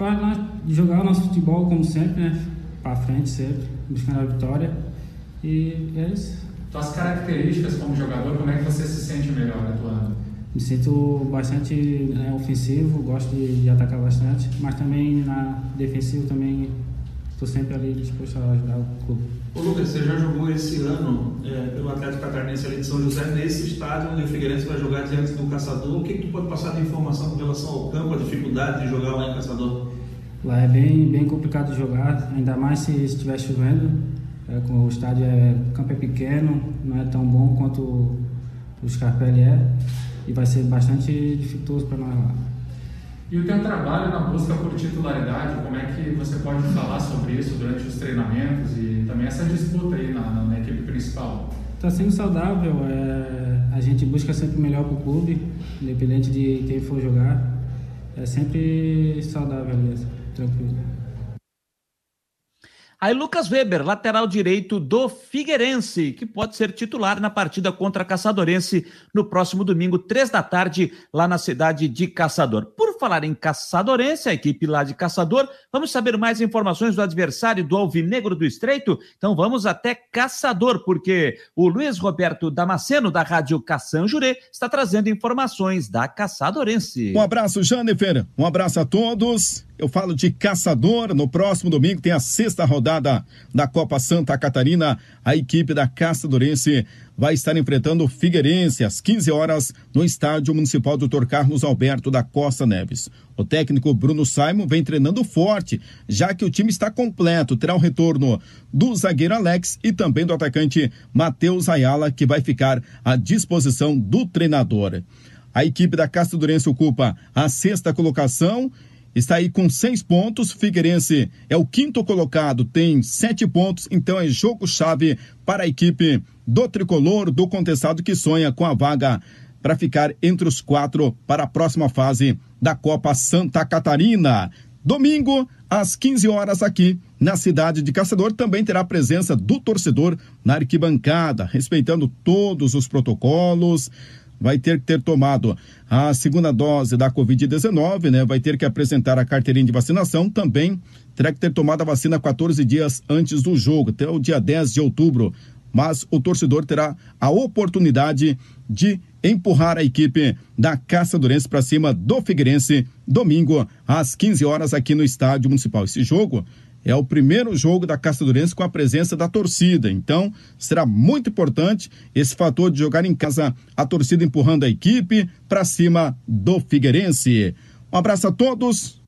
Para jogar o nosso futebol como sempre, né? Para frente sempre, buscando a vitória. E é isso. Tuas características como jogador, como é que você se sente melhor atuando? Me sinto bastante né, ofensivo, gosto de, de, atacar bastante, mas também na defensivo também estou sempre ali disposto a ajudar o clube. Ô Lucas, você já jogou esse ano é, pelo Atlético Catarinense ali de São José, nesse estádio onde o Figueirense vai jogar diante do Caçador. O que, que tu pode passar de informação com relação ao campo, a dificuldade de jogar lá em Caçador? Lá é bem, bem complicado de jogar, ainda mais se estiver chovendo. É, o estádio é, o campo é pequeno, não é tão bom quanto o Scarpelli é, e vai ser bastante dificultoso para nós lá. E o teu trabalho na busca por titularidade, como é que você pode falar sobre isso durante os treinamentos e também essa disputa aí na, na equipe principal? Está sendo saudável, é, a gente busca sempre o melhor para o clube, independente de quem for jogar, é sempre saudável mesmo tranquilo. Aí Lucas Weber, lateral direito do Figueirense, que pode ser titular na partida contra a Caçadorense no próximo domingo, três da tarde, lá na cidade de Caçador. Por falar em Caçadorense, a equipe lá de Caçador, vamos saber mais informações do adversário do Alvinegro do Estreito? Então vamos até Caçador, porque o Luiz Roberto Damasceno, da Rádio Caçan Jurê, está trazendo informações da Caçadorense. Um abraço, Janefer. Um abraço a todos. Eu falo de Caçador. No próximo domingo tem a sexta rodada da Copa Santa Catarina. A equipe da Caçadorense vai estar enfrentando o Figueirense às 15 horas no Estádio Municipal Dr. Carlos Alberto da Costa Neves. O técnico Bruno Simon vem treinando forte, já que o time está completo. Terá o retorno do zagueiro Alex e também do atacante Matheus Ayala, que vai ficar à disposição do treinador. A equipe da Caçadorense ocupa a sexta colocação está aí com seis pontos. Figueirense é o quinto colocado, tem sete pontos, então é jogo-chave para a equipe do tricolor, do contestado que sonha com a vaga para ficar entre os quatro para a próxima fase da Copa Santa Catarina. Domingo, às 15 horas, aqui na cidade de Caçador, também terá a presença do torcedor na arquibancada, respeitando todos os protocolos vai ter que ter tomado a segunda dose da Covid-19, né? Vai ter que apresentar a carteirinha de vacinação. Também terá que ter tomado a vacina 14 dias antes do jogo, até o dia 10 de outubro. Mas o torcedor terá a oportunidade de empurrar a equipe da Caçadorense para cima do Figueirense domingo às 15 horas aqui no Estádio Municipal. Esse jogo é o primeiro jogo da Caçadorense com a presença da torcida. Então, será muito importante esse fator de jogar em casa, a torcida empurrando a equipe para cima do Figueirense. Um abraço a todos.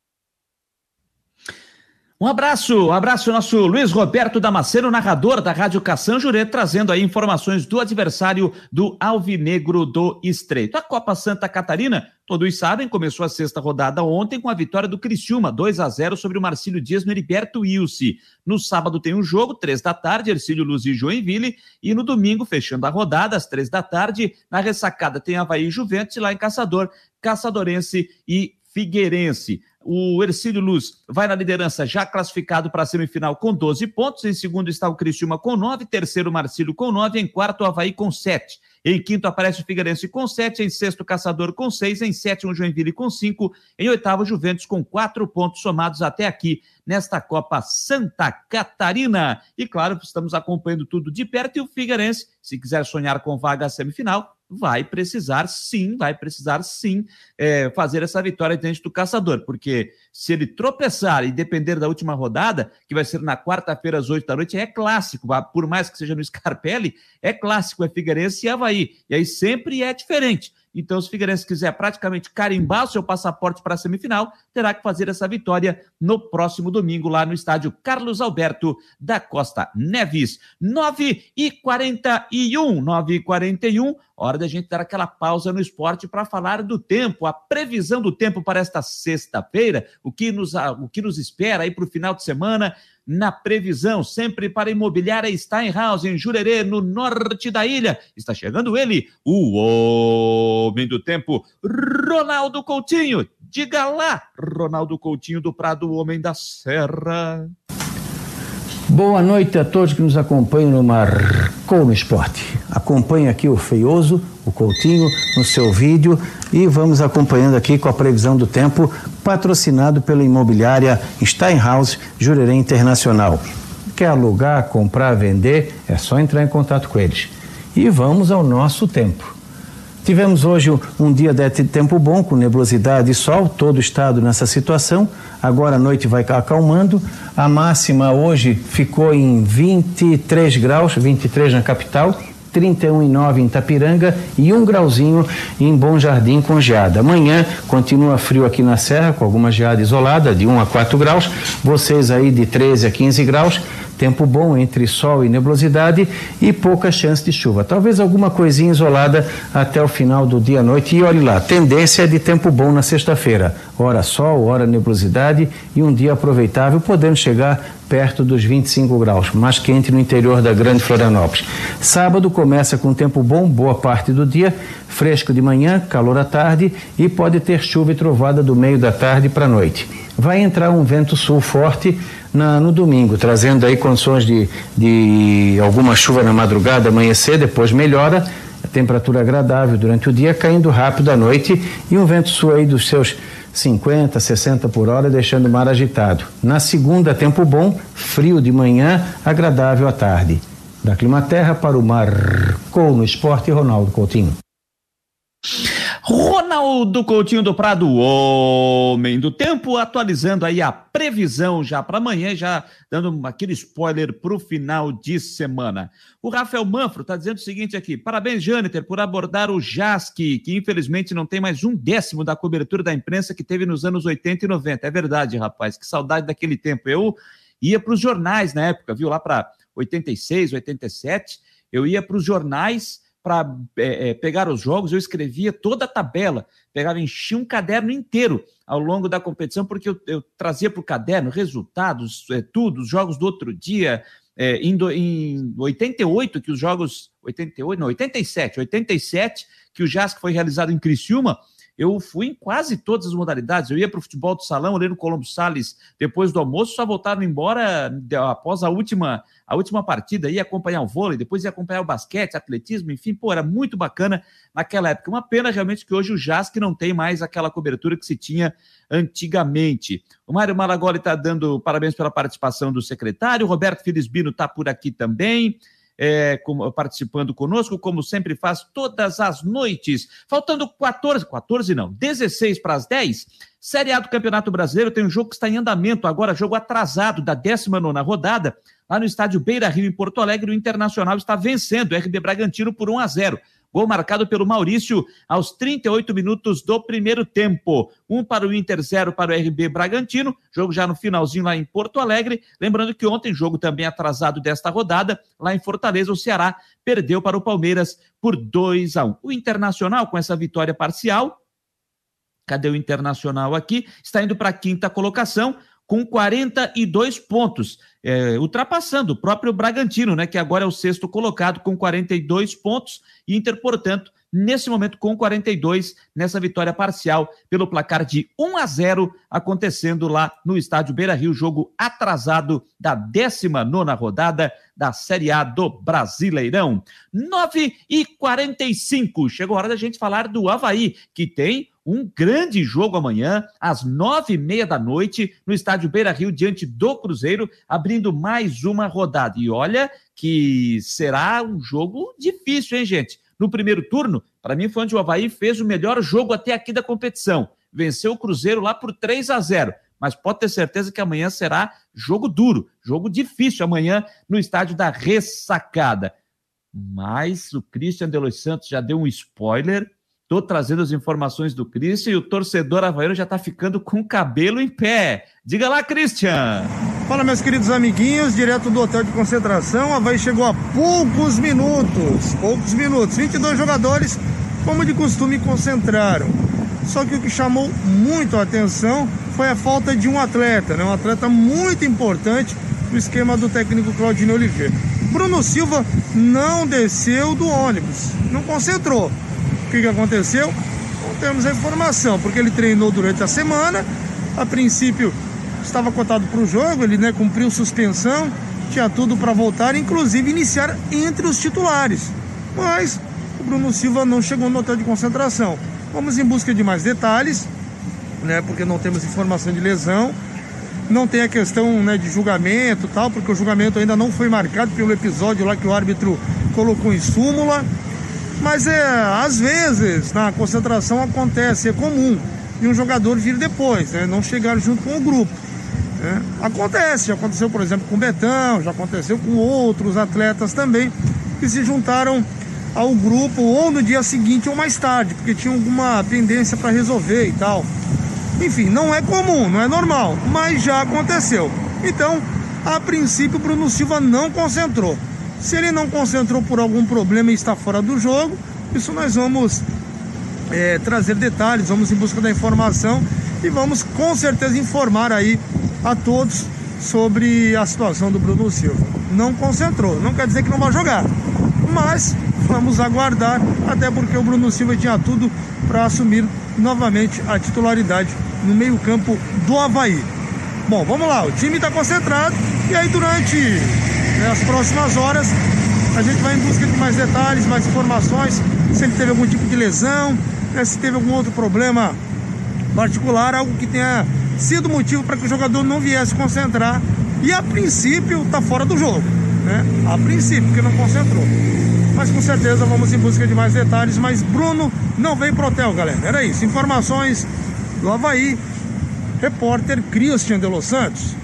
Um abraço, um abraço nosso Luiz Roberto Damasceno, narrador da Rádio Caçan Jurê, trazendo aí informações do adversário do Alvinegro do Estreito. A Copa Santa Catarina, todos sabem, começou a sexta rodada ontem com a vitória do Criciúma, 2 a 0 sobre o Marcílio Dias no Heriberto Wilson. No sábado tem um jogo, três da tarde, Ercílio Luz e Joinville, e no domingo, fechando a rodada, às três da tarde, na ressacada tem Havaí e Juventus, lá em Caçador, Caçadorense e Figueirense. O Ercílio Luz vai na liderança, já classificado para a semifinal com 12 pontos. Em segundo está o Criciúma com 9, terceiro Marcílio com 9, em quarto o Havaí com 7. Em quinto aparece o Figueirense com 7, em sexto Caçador com 6, em sétimo Joinville com 5, em oitavo Juventus com 4 pontos somados até aqui nesta Copa Santa Catarina. E claro, estamos acompanhando tudo de perto e o Figueirense, se quiser sonhar com vaga semifinal, vai precisar sim, vai precisar sim é, fazer essa vitória diante do caçador, porque se ele tropeçar e depender da última rodada, que vai ser na quarta-feira às oito da noite, é clássico, por mais que seja no Scarpelli, é clássico, é Figueirense e Havaí, e aí sempre é diferente. Então, se o Figueirense quiser praticamente carimbar seu passaporte para a semifinal, terá que fazer essa vitória no próximo domingo, lá no estádio Carlos Alberto da Costa Neves. 9 e 41, 9 e 41, hora da gente dar aquela pausa no esporte para falar do tempo, a previsão do tempo para esta sexta-feira, o que nos, o que nos espera aí para o final de semana na previsão, sempre para imobiliária Steinhaus, em Jurerê, no norte da ilha. Está chegando ele, o homem do tempo, Ronaldo Coutinho. Diga lá, Ronaldo Coutinho do Prado, o homem da serra. Boa noite a todos que nos acompanham no Marcou no Esporte. Acompanhe aqui o Feioso, o Coutinho, no seu vídeo e vamos acompanhando aqui com a previsão do tempo, patrocinado pela imobiliária Steinhaus Jurerê Internacional. Quer alugar, comprar, vender? É só entrar em contato com eles. E vamos ao nosso tempo. Tivemos hoje um dia de tempo bom, com nebulosidade e sol, todo o estado nessa situação. Agora a noite vai acalmando. A máxima hoje ficou em 23 graus, 23 na capital, 31,9 em Tapiranga e um grauzinho em Bom Jardim com geada. Amanhã continua frio aqui na Serra, com alguma geada isolada, de 1 a 4 graus. Vocês aí de 13 a 15 graus. Tempo bom entre sol e nebulosidade e pouca chance de chuva. Talvez alguma coisinha isolada até o final do dia à noite. E olhe lá, tendência é de tempo bom na sexta-feira. Hora sol, hora nebulosidade e um dia aproveitável, podendo chegar perto dos 25 graus, mais quente no interior da Grande Florianópolis. Sábado começa com tempo bom, boa parte do dia, fresco de manhã, calor à tarde e pode ter chuva e trovada do meio da tarde para a noite. Vai entrar um vento sul forte na, no domingo, trazendo aí condições de, de alguma chuva na madrugada, amanhecer, depois melhora, a temperatura agradável durante o dia, caindo rápido à noite e um vento sul aí dos seus 50, 60 por hora, deixando o mar agitado. Na segunda, tempo bom, frio de manhã, agradável à tarde. Da Climaterra para o mar, com no esporte, Ronaldo Coutinho. Ronaldo Coutinho do Prado, homem do tempo, atualizando aí a previsão já para amanhã, já dando aquele spoiler para o final de semana. O Rafael Manfro está dizendo o seguinte aqui: parabéns, Jâniter, por abordar o JASC, que infelizmente não tem mais um décimo da cobertura da imprensa que teve nos anos 80 e 90. É verdade, rapaz, que saudade daquele tempo. Eu ia para os jornais na época, viu, lá para 86, 87, eu ia para os jornais para é, é, pegar os jogos, eu escrevia toda a tabela, pegava, enchia um caderno inteiro ao longo da competição, porque eu, eu trazia para o caderno resultados, é, tudo, os jogos do outro dia. É, em, do, em 88, que os jogos. 88, não, 87, 87, que o JASC foi realizado em Criciúma, eu fui em quase todas as modalidades. Eu ia para o futebol do salão, olhei no Colombo Salles depois do almoço, só voltaram embora após a última, a última partida, ia acompanhar o vôlei, depois ia acompanhar o basquete, atletismo, enfim, pô, era muito bacana naquela época. Uma pena realmente que hoje o JASC não tem mais aquela cobertura que se tinha antigamente. O Mário Malagoli está dando parabéns pela participação do secretário, o Roberto Filisbino está por aqui também é, participando conosco, como sempre faz todas as noites. Faltando 14, 14 não, 16 para as 10. Série A do Campeonato Brasileiro tem um jogo que está em andamento, agora jogo atrasado da 19 rodada, lá no estádio Beira Rio, em Porto Alegre. O Internacional está vencendo o RB Bragantino por 1 a 0. Gol marcado pelo Maurício aos 38 minutos do primeiro tempo. Um para o Inter, zero para o RB Bragantino. Jogo já no finalzinho lá em Porto Alegre. Lembrando que ontem, jogo também atrasado desta rodada, lá em Fortaleza, o Ceará perdeu para o Palmeiras por 2 a 1. O Internacional, com essa vitória parcial, cadê o Internacional aqui? Está indo para a quinta colocação com 42 pontos, é, ultrapassando o próprio Bragantino, né, que agora é o sexto colocado com 42 pontos. Inter, portanto, nesse momento com 42, nessa vitória parcial pelo placar de 1 a 0, acontecendo lá no estádio Beira Rio, jogo atrasado da 19 rodada da Série A do Brasileirão. 9 e 45, chegou a hora da gente falar do Havaí, que tem um grande jogo amanhã, às nove e meia da noite, no estádio Beira Rio, diante do Cruzeiro, abrindo mais uma rodada. E olha que será um jogo difícil, hein, gente? No primeiro turno, para mim foi onde o Havaí fez o melhor jogo até aqui da competição. Venceu o Cruzeiro lá por 3 a 0 mas pode ter certeza que amanhã será jogo duro, jogo difícil amanhã no estádio da Ressacada. Mas o Christian de Los Santos já deu um spoiler Estou trazendo as informações do Christian e o torcedor havaiano já está ficando com o cabelo em pé. Diga lá, Christian. Fala, meus queridos amiguinhos, direto do hotel de concentração. O Havaí chegou a poucos minutos, poucos minutos. 22 jogadores, como de costume, concentraram. Só que o que chamou muito a atenção foi a falta de um atleta, né? um atleta muito importante no esquema do técnico Claudinho Oliveira. Bruno Silva não desceu do ônibus, não concentrou que, que aconteceu? Não temos a informação, porque ele treinou durante a semana, a princípio estava cotado para o jogo, ele né, cumpriu suspensão, tinha tudo para voltar, inclusive iniciar entre os titulares. Mas o Bruno Silva não chegou no hotel de concentração. Vamos em busca de mais detalhes, né, porque não temos informação de lesão. Não tem a questão né, de julgamento tal, porque o julgamento ainda não foi marcado pelo episódio lá que o árbitro colocou em súmula. Mas é, às vezes na concentração acontece, é comum, e um jogador vir depois, né, não chegar junto com o grupo. Né. Acontece, já aconteceu, por exemplo, com o Betão, já aconteceu com outros atletas também, que se juntaram ao grupo ou no dia seguinte ou mais tarde, porque tinham alguma pendência para resolver e tal. Enfim, não é comum, não é normal, mas já aconteceu. Então, a princípio, o Bruno Silva não concentrou. Se ele não concentrou por algum problema e está fora do jogo, isso nós vamos é, trazer detalhes, vamos em busca da informação e vamos com certeza informar aí a todos sobre a situação do Bruno Silva. Não concentrou, não quer dizer que não vai jogar, mas vamos aguardar, até porque o Bruno Silva tinha tudo para assumir novamente a titularidade no meio-campo do Havaí. Bom, vamos lá, o time está concentrado e aí durante nas próximas horas a gente vai em busca de mais detalhes, mais informações, se ele teve algum tipo de lesão, né, se teve algum outro problema particular, algo que tenha sido motivo para que o jogador não viesse concentrar e a princípio está fora do jogo, né? A princípio, porque não concentrou. Mas com certeza vamos em busca de mais detalhes, mas Bruno não veio pro hotel, galera. Era isso, informações do Havaí, repórter Christian de Los Santos.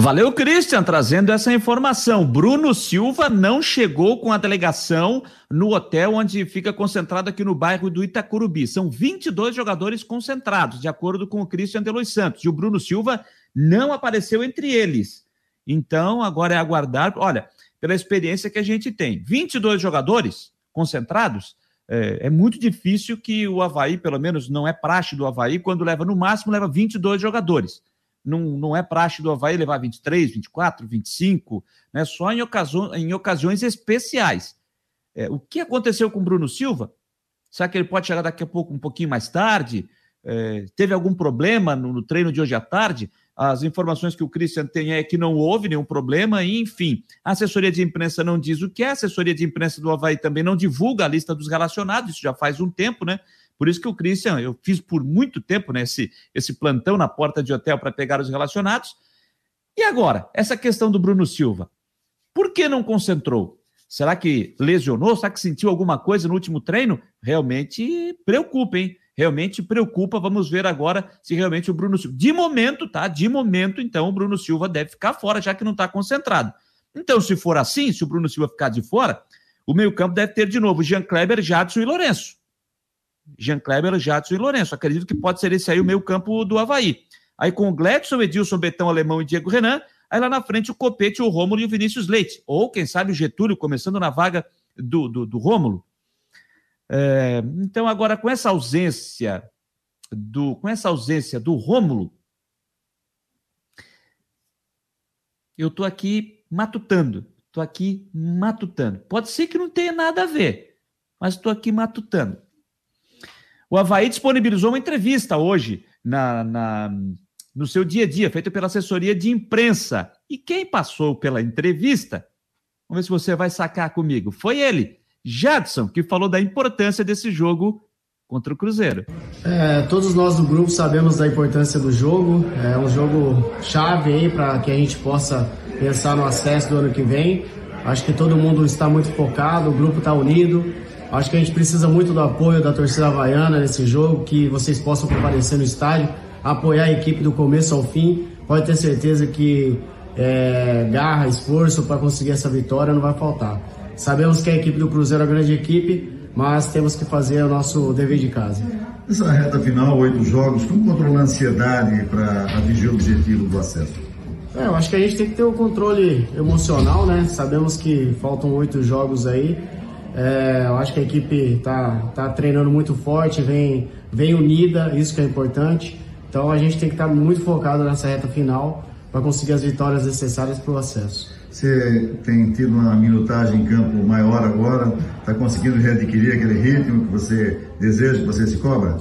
Valeu, Christian, trazendo essa informação. Bruno Silva não chegou com a delegação no hotel onde fica concentrado aqui no bairro do Itacurubi. São 22 jogadores concentrados, de acordo com o Christian de Los Santos. E o Bruno Silva não apareceu entre eles. Então, agora é aguardar. Olha, pela experiência que a gente tem, 22 jogadores concentrados, é, é, muito difícil que o Havaí, pelo menos não é praxe do Havaí, quando leva no máximo, leva 22 jogadores não, não é praxe do Havaí levar 23, 24, 25, né? só em, ocasio, em ocasiões especiais. É, o que aconteceu com o Bruno Silva? Será que ele pode chegar daqui a pouco, um pouquinho mais tarde? É, teve algum problema no, no, treino de hoje à tarde? As informações que o Christian tem é que não houve nenhum problema, e, enfim, a assessoria de imprensa não diz o que é, a assessoria de imprensa do Havaí também não divulga a lista dos relacionados, isso já faz um tempo, né? Por isso que o Christian, eu fiz por muito tempo né, esse, esse plantão na porta de hotel para pegar os relacionados. E agora, essa questão do Bruno Silva. Por que não concentrou? Será que lesionou? Será que sentiu alguma coisa no último treino? Realmente preocupa, hein? Realmente preocupa. Vamos ver agora se realmente o Bruno Silva. De momento, tá? De momento, então, o Bruno Silva deve ficar fora, já que não está concentrado. Então, se for assim, se o Bruno Silva ficar de fora, o meio-campo deve ter de novo Jean Kleber, Jadson e Lourenço. Jean Kleber, Jadson e Lourenço. Acredito que pode ser esse aí o meio campo do Havaí. Aí com o Gledson, Edilson, Betão, Alemão e Diego Renan. Aí lá na frente o Copete, o Rômulo e o Vinícius Leite. Ou, quem sabe, o Getúlio começando na vaga do, do, do Rômulo. É, então, agora, com essa ausência do, com essa ausência do Rômulo, eu estou aqui matutando. Estou aqui matutando. Pode ser que não tenha nada a ver. mas estou aqui matutando. O Havaí disponibilizou uma entrevista hoje na, na, no seu dia a dia, feita pela assessoria de imprensa. E quem passou pela entrevista, vamos ver se você vai sacar comigo, foi ele, Jadson, que falou da importância desse jogo contra o Cruzeiro. É, todos nós do grupo sabemos da importância do jogo, é um jogo chave aí para que a gente possa pensar no acesso do ano que vem. Acho que todo mundo está muito focado, o grupo está unido. Acho que a gente precisa muito do apoio da torcida havaiana nesse jogo, que vocês possam comparecer no estádio, apoiar a equipe do começo ao fim. Pode ter certeza que é, garra, esforço para conseguir essa vitória não vai faltar. Sabemos que a equipe do Cruzeiro é uma grande equipe, mas temos que fazer o nosso dever de casa. Essa reta final, oito jogos, como controlar a ansiedade para atingir o objetivo do acesso? É, eu acho que a gente tem que ter o controle emocional, né? Sabemos que faltam oito jogos aí. É, eu acho que a equipe tá, tá treinando muito forte, vem, vem unida, isso que é importante. Então a gente tem que estar tá muito focado nessa reta final para conseguir as vitórias necessárias para o acesso. Você tem tido uma minutagem em campo maior agora, está conseguindo readquirir aquele ritmo que você deseja, que você se cobra?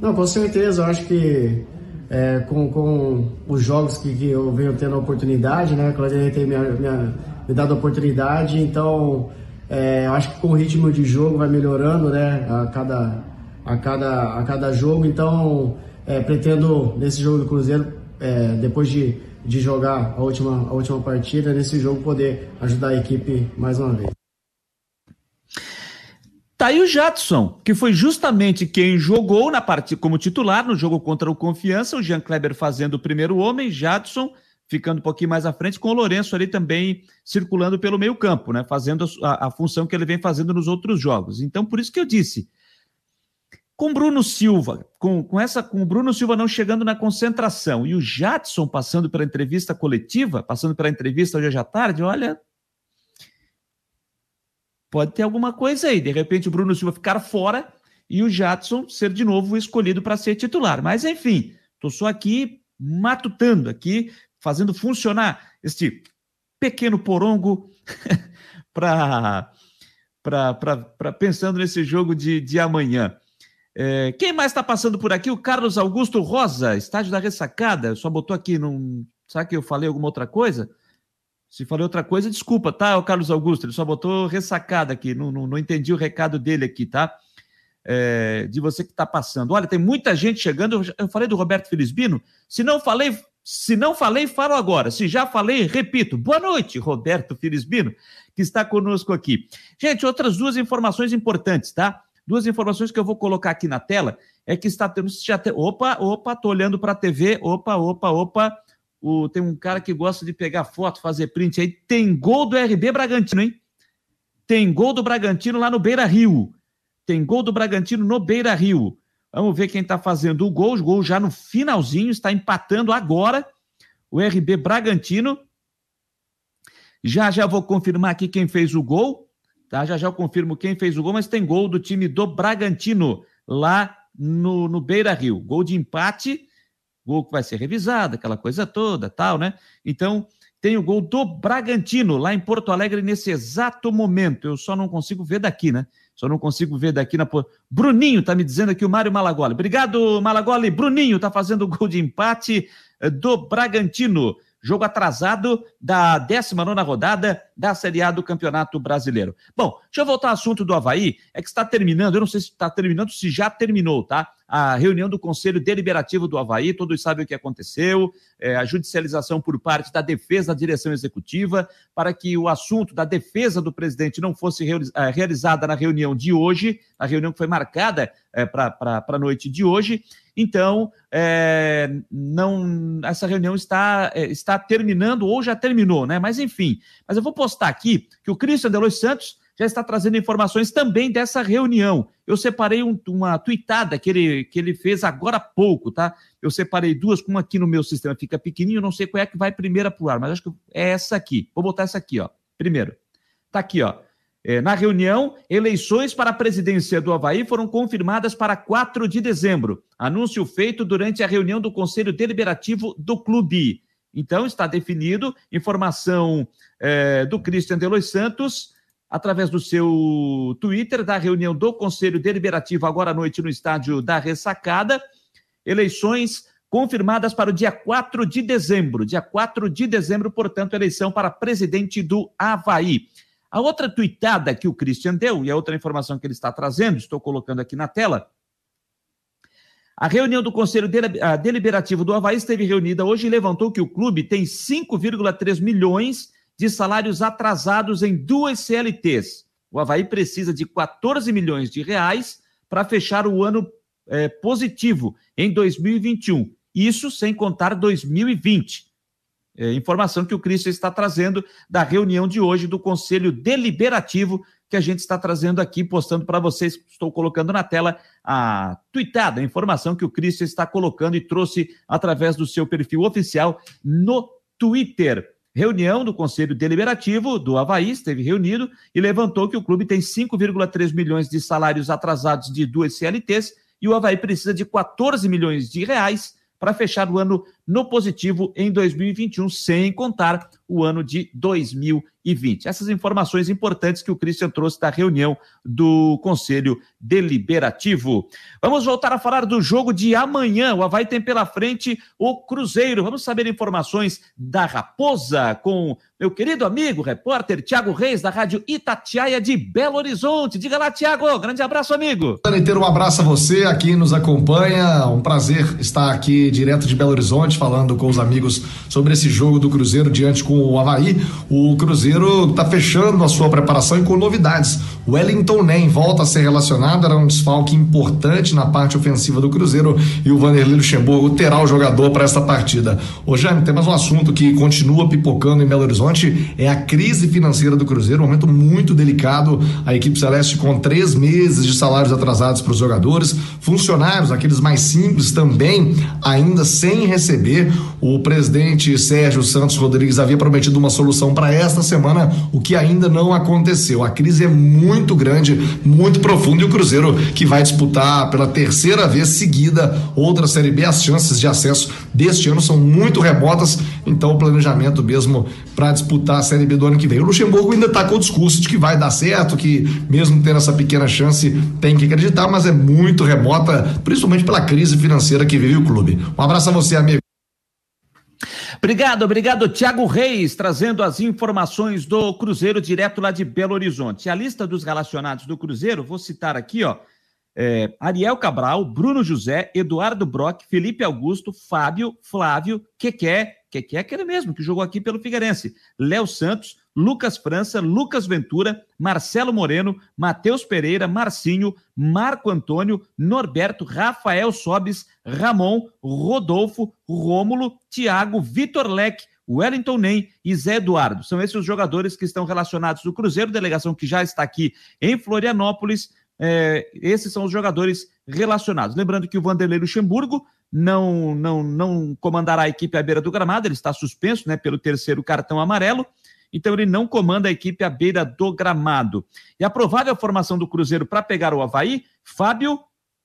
Não, com certeza. Eu acho que é, com, com os jogos que, que, eu venho tendo a oportunidade, né? Claudinei tem me, me, me dado a oportunidade, então é, acho que com o ritmo de jogo vai melhorando, né? A cada, a cada, a cada jogo. Então, é, pretendo nesse jogo do Cruzeiro, é, depois de, de jogar a última, a última partida, nesse jogo poder ajudar a equipe mais uma vez. Tá aí o Jadson, que foi justamente quem jogou na partida como titular no jogo contra o Confiança, o Jean Kleber fazendo o primeiro homem, Jadson ficando um pouquinho mais à frente, com o Lourenço ali também circulando pelo meio campo, né? Fazendo a, a função que ele vem fazendo nos outros jogos. Então, por isso que eu disse, com Bruno Silva, com, com essa, com o Bruno Silva não chegando na concentração e o Jadson passando pela entrevista coletiva, passando pela entrevista hoje à tarde, olha, pode ter alguma coisa aí. De repente o Bruno Silva ficar fora e o Jadson ser de novo escolhido para ser titular. Mas enfim, estou só aqui matutando aqui, fazendo funcionar este pequeno porongo para pensando nesse jogo de, de amanhã. É, quem mais está passando por aqui? O Carlos Augusto Rosa, estádio da ressacada. Só botou aqui, não. Será que eu falei alguma outra coisa? Se falei outra coisa, desculpa, tá, o Carlos Augusto? Ele só botou ressacada aqui, não, não, não entendi o recado dele aqui, tá? É, de você que está passando. Olha, tem muita gente chegando. Eu falei do Roberto Felizbino. Se não falei, se não falei, falo agora. Se já falei, repito. Boa noite, Roberto Felizbino, que está conosco aqui. Gente, outras duas informações importantes, tá? Duas informações que eu vou colocar aqui na tela é que está tendo. Já te, opa, opa, tô olhando para a TV. Opa, opa, opa. O, tem um cara que gosta de pegar foto, fazer print aí. Tem gol do RB Bragantino, hein? Tem gol do Bragantino lá no Beira Rio. Tem gol do Bragantino no Beira Rio. Vamos ver quem está fazendo o gol. O gol já no finalzinho, está empatando agora o RB Bragantino. Já já vou confirmar aqui quem fez o gol. Tá? Já já eu confirmo quem fez o gol, mas tem gol do time do Bragantino lá no, no Beira Rio. Gol de empate, gol que vai ser revisado, aquela coisa toda, tal, né? Então, tem o gol do Bragantino lá em Porto Alegre nesse exato momento. Eu só não consigo ver daqui, né? Só não consigo ver daqui na. Bruninho tá me dizendo aqui o Mário Malagoli. Obrigado, Malagoli. Bruninho tá fazendo o gol de empate eh, do Bragantino. Jogo atrasado da 19 rodada da Série A do Campeonato Brasileiro. Bom, deixa eu voltar ao assunto do Havaí. É que está terminando, eu não sei se está terminando, se já terminou, tá? A reunião do Conselho Deliberativo do Havaí, todos sabem o que aconteceu, é, a judicialização por parte da defesa da direção executiva, para que o assunto da defesa do presidente não fosse é, realizada na reunião de hoje, a reunião que foi marcada é, para a noite de hoje. Então, é, não, essa reunião está, é, está terminando ou já terminou, né? Mas enfim, mas eu vou postar aqui que o Christian Delois Santos já está trazendo informações também dessa reunião. Eu separei um, uma tuitada que ele, que ele fez agora há pouco, tá? Eu separei duas, uma aqui no meu sistema fica pequenininho, não sei qual é que vai primeira pro ar, mas acho que é essa aqui. Vou botar essa aqui, ó. Primeiro. Tá aqui, ó. É, na reunião, eleições para a presidência do Havaí foram confirmadas para 4 de dezembro. Anúncio feito durante a reunião do Conselho Deliberativo do clube. Então, está definido, informação é, do Christian Delois Santos, através do seu Twitter, da reunião do Conselho Deliberativo agora à noite no estádio da Ressacada. Eleições confirmadas para o dia 4 de dezembro. Dia 4 de dezembro, portanto, eleição para presidente do Havaí. A outra tuitada que o Christian deu, e a outra informação que ele está trazendo, estou colocando aqui na tela. A reunião do Conselho Deliberativo do Havaí esteve reunida hoje e levantou que o clube tem 5,3 milhões de salários atrasados em duas CLTs. O Havaí precisa de 14 milhões de reais para fechar o ano é, positivo em 2021. Isso sem contar 2020. É, informação que o Cristo está trazendo da reunião de hoje do Conselho Deliberativo que a gente está trazendo aqui, postando para vocês. Estou colocando na tela a tweetada, a informação que o Cristo está colocando e trouxe através do seu perfil oficial no Twitter. Reunião do Conselho Deliberativo do Havaí esteve reunido e levantou que o clube tem 5,3 milhões de salários atrasados de duas CLTs e o Havaí precisa de 14 milhões de reais para fechar o ano no positivo em 2021, sem contar o ano de 2020. Essas informações importantes que o Christian trouxe da reunião do Conselho Deliberativo. Vamos voltar a falar do jogo de amanhã. O Havaí tem pela frente o Cruzeiro. Vamos saber informações da Raposa com meu querido amigo, repórter Tiago Reis, da Rádio Itatiaia de Belo Horizonte. Diga lá, Tiago. Grande abraço, amigo. Um abraço a você, aqui nos acompanha. Um prazer estar aqui direto de Belo Horizonte falando com os amigos sobre esse jogo do Cruzeiro diante com o Havaí. O Cruzeiro está fechando a sua preparação e com novidades. Wellington Nem volta a ser relacionado, era um desfalque importante na parte ofensiva do Cruzeiro e o Vanderlei Luxemburgo terá o jogador para essa partida. Ô Jaime, tem mais um assunto que continua pipocando em Belo Horizonte, é a crise financeira do Cruzeiro, um momento muito delicado. A equipe celeste com três meses de salários atrasados para os jogadores, funcionários, aqueles mais simples também, ainda sem receber. O presidente Sérgio Santos Rodrigues havia prometido uma solução para esta semana, o que ainda não aconteceu. A crise é muito grande, muito profundo, e o Cruzeiro que vai disputar pela terceira vez seguida outra Série B. As chances de acesso deste ano são muito remotas, então o planejamento mesmo para disputar a Série B do ano que vem. O Luxemburgo ainda está com o discurso de que vai dar certo, que mesmo tendo essa pequena chance tem que acreditar, mas é muito remota, principalmente pela crise financeira que vive o clube. Um abraço a você, amigo. Obrigado, obrigado, Tiago Reis, trazendo as informações do Cruzeiro direto lá de Belo Horizonte. A lista dos relacionados do Cruzeiro, vou citar aqui, ó. É, Ariel Cabral, Bruno José, Eduardo Brock, Felipe Augusto, Fábio, Flávio, Keké, Keké é aquele mesmo que jogou aqui pelo Figueirense, Léo Santos, Lucas França, Lucas Ventura, Marcelo Moreno, Matheus Pereira, Marcinho, Marco Antônio, Norberto, Rafael Sobes, Ramon, Rodolfo, Rômulo, Thiago, Vitor Leque, Wellington Nem e Zé Eduardo. São esses os jogadores que estão relacionados do Cruzeiro, delegação que já está aqui em Florianópolis. É, esses são os jogadores relacionados. Lembrando que o Vanderlei Luxemburgo não, não, não comandará a equipe à beira do gramado, ele está suspenso né, pelo terceiro cartão amarelo então ele não comanda a equipe à beira do gramado. E a provável formação do Cruzeiro para pegar o Havaí, Fábio,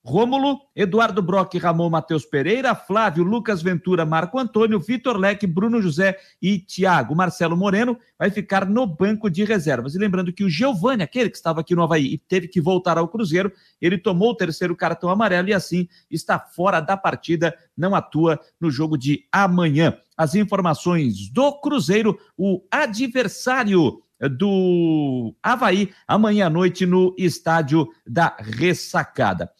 Rômulo, Eduardo Brock, Ramon Matheus Pereira, Flávio, Lucas Ventura, Marco Antônio, Vitor Leque, Bruno José e Thiago. Marcelo Moreno vai ficar no banco de reservas. E lembrando que o Giovani, aquele que estava aqui no Havaí e teve que voltar ao Cruzeiro, ele tomou o terceiro cartão amarelo e assim está fora da partida, não atua no jogo de amanhã. As informações do Cruzeiro, o adversário do Havaí, amanhã à noite no estádio da Ressacada.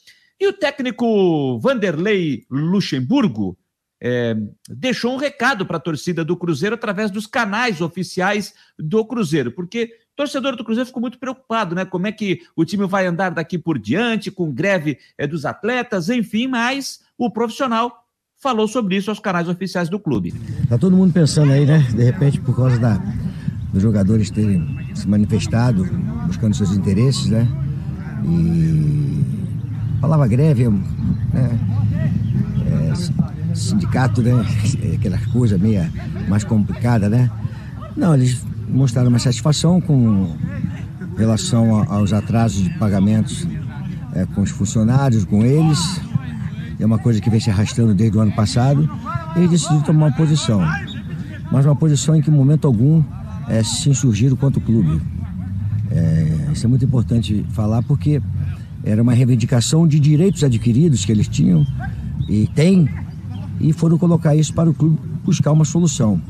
E o técnico Vanderlei Luxemburgo é, deixou um recado para a torcida do Cruzeiro através dos canais oficiais do Cruzeiro, porque o torcedor do Cruzeiro ficou muito preocupado, né? Como é que o time vai andar daqui por diante, com greve é, dos atletas, enfim, mas o profissional falou sobre isso aos canais oficiais do clube. Tá todo mundo pensando aí, né? De repente, por causa da, dos jogadores terem se manifestado, buscando seus interesses, né? E palavra greve, né? É, sindicato, né? É aquela coisa meio mais complicada, né? Não, eles mostraram uma satisfação com relação aos atrasos de pagamentos é, com os funcionários, com eles. É uma coisa que vem se arrastando desde o ano passado. Eles decidiram tomar uma posição, mas uma posição em que, em momento algum, é, se insurgiram contra o clube. É, isso é muito importante falar porque era uma reivindicação de direitos adquiridos que eles tinham e têm e foram colocar isso para o clube buscar uma solução.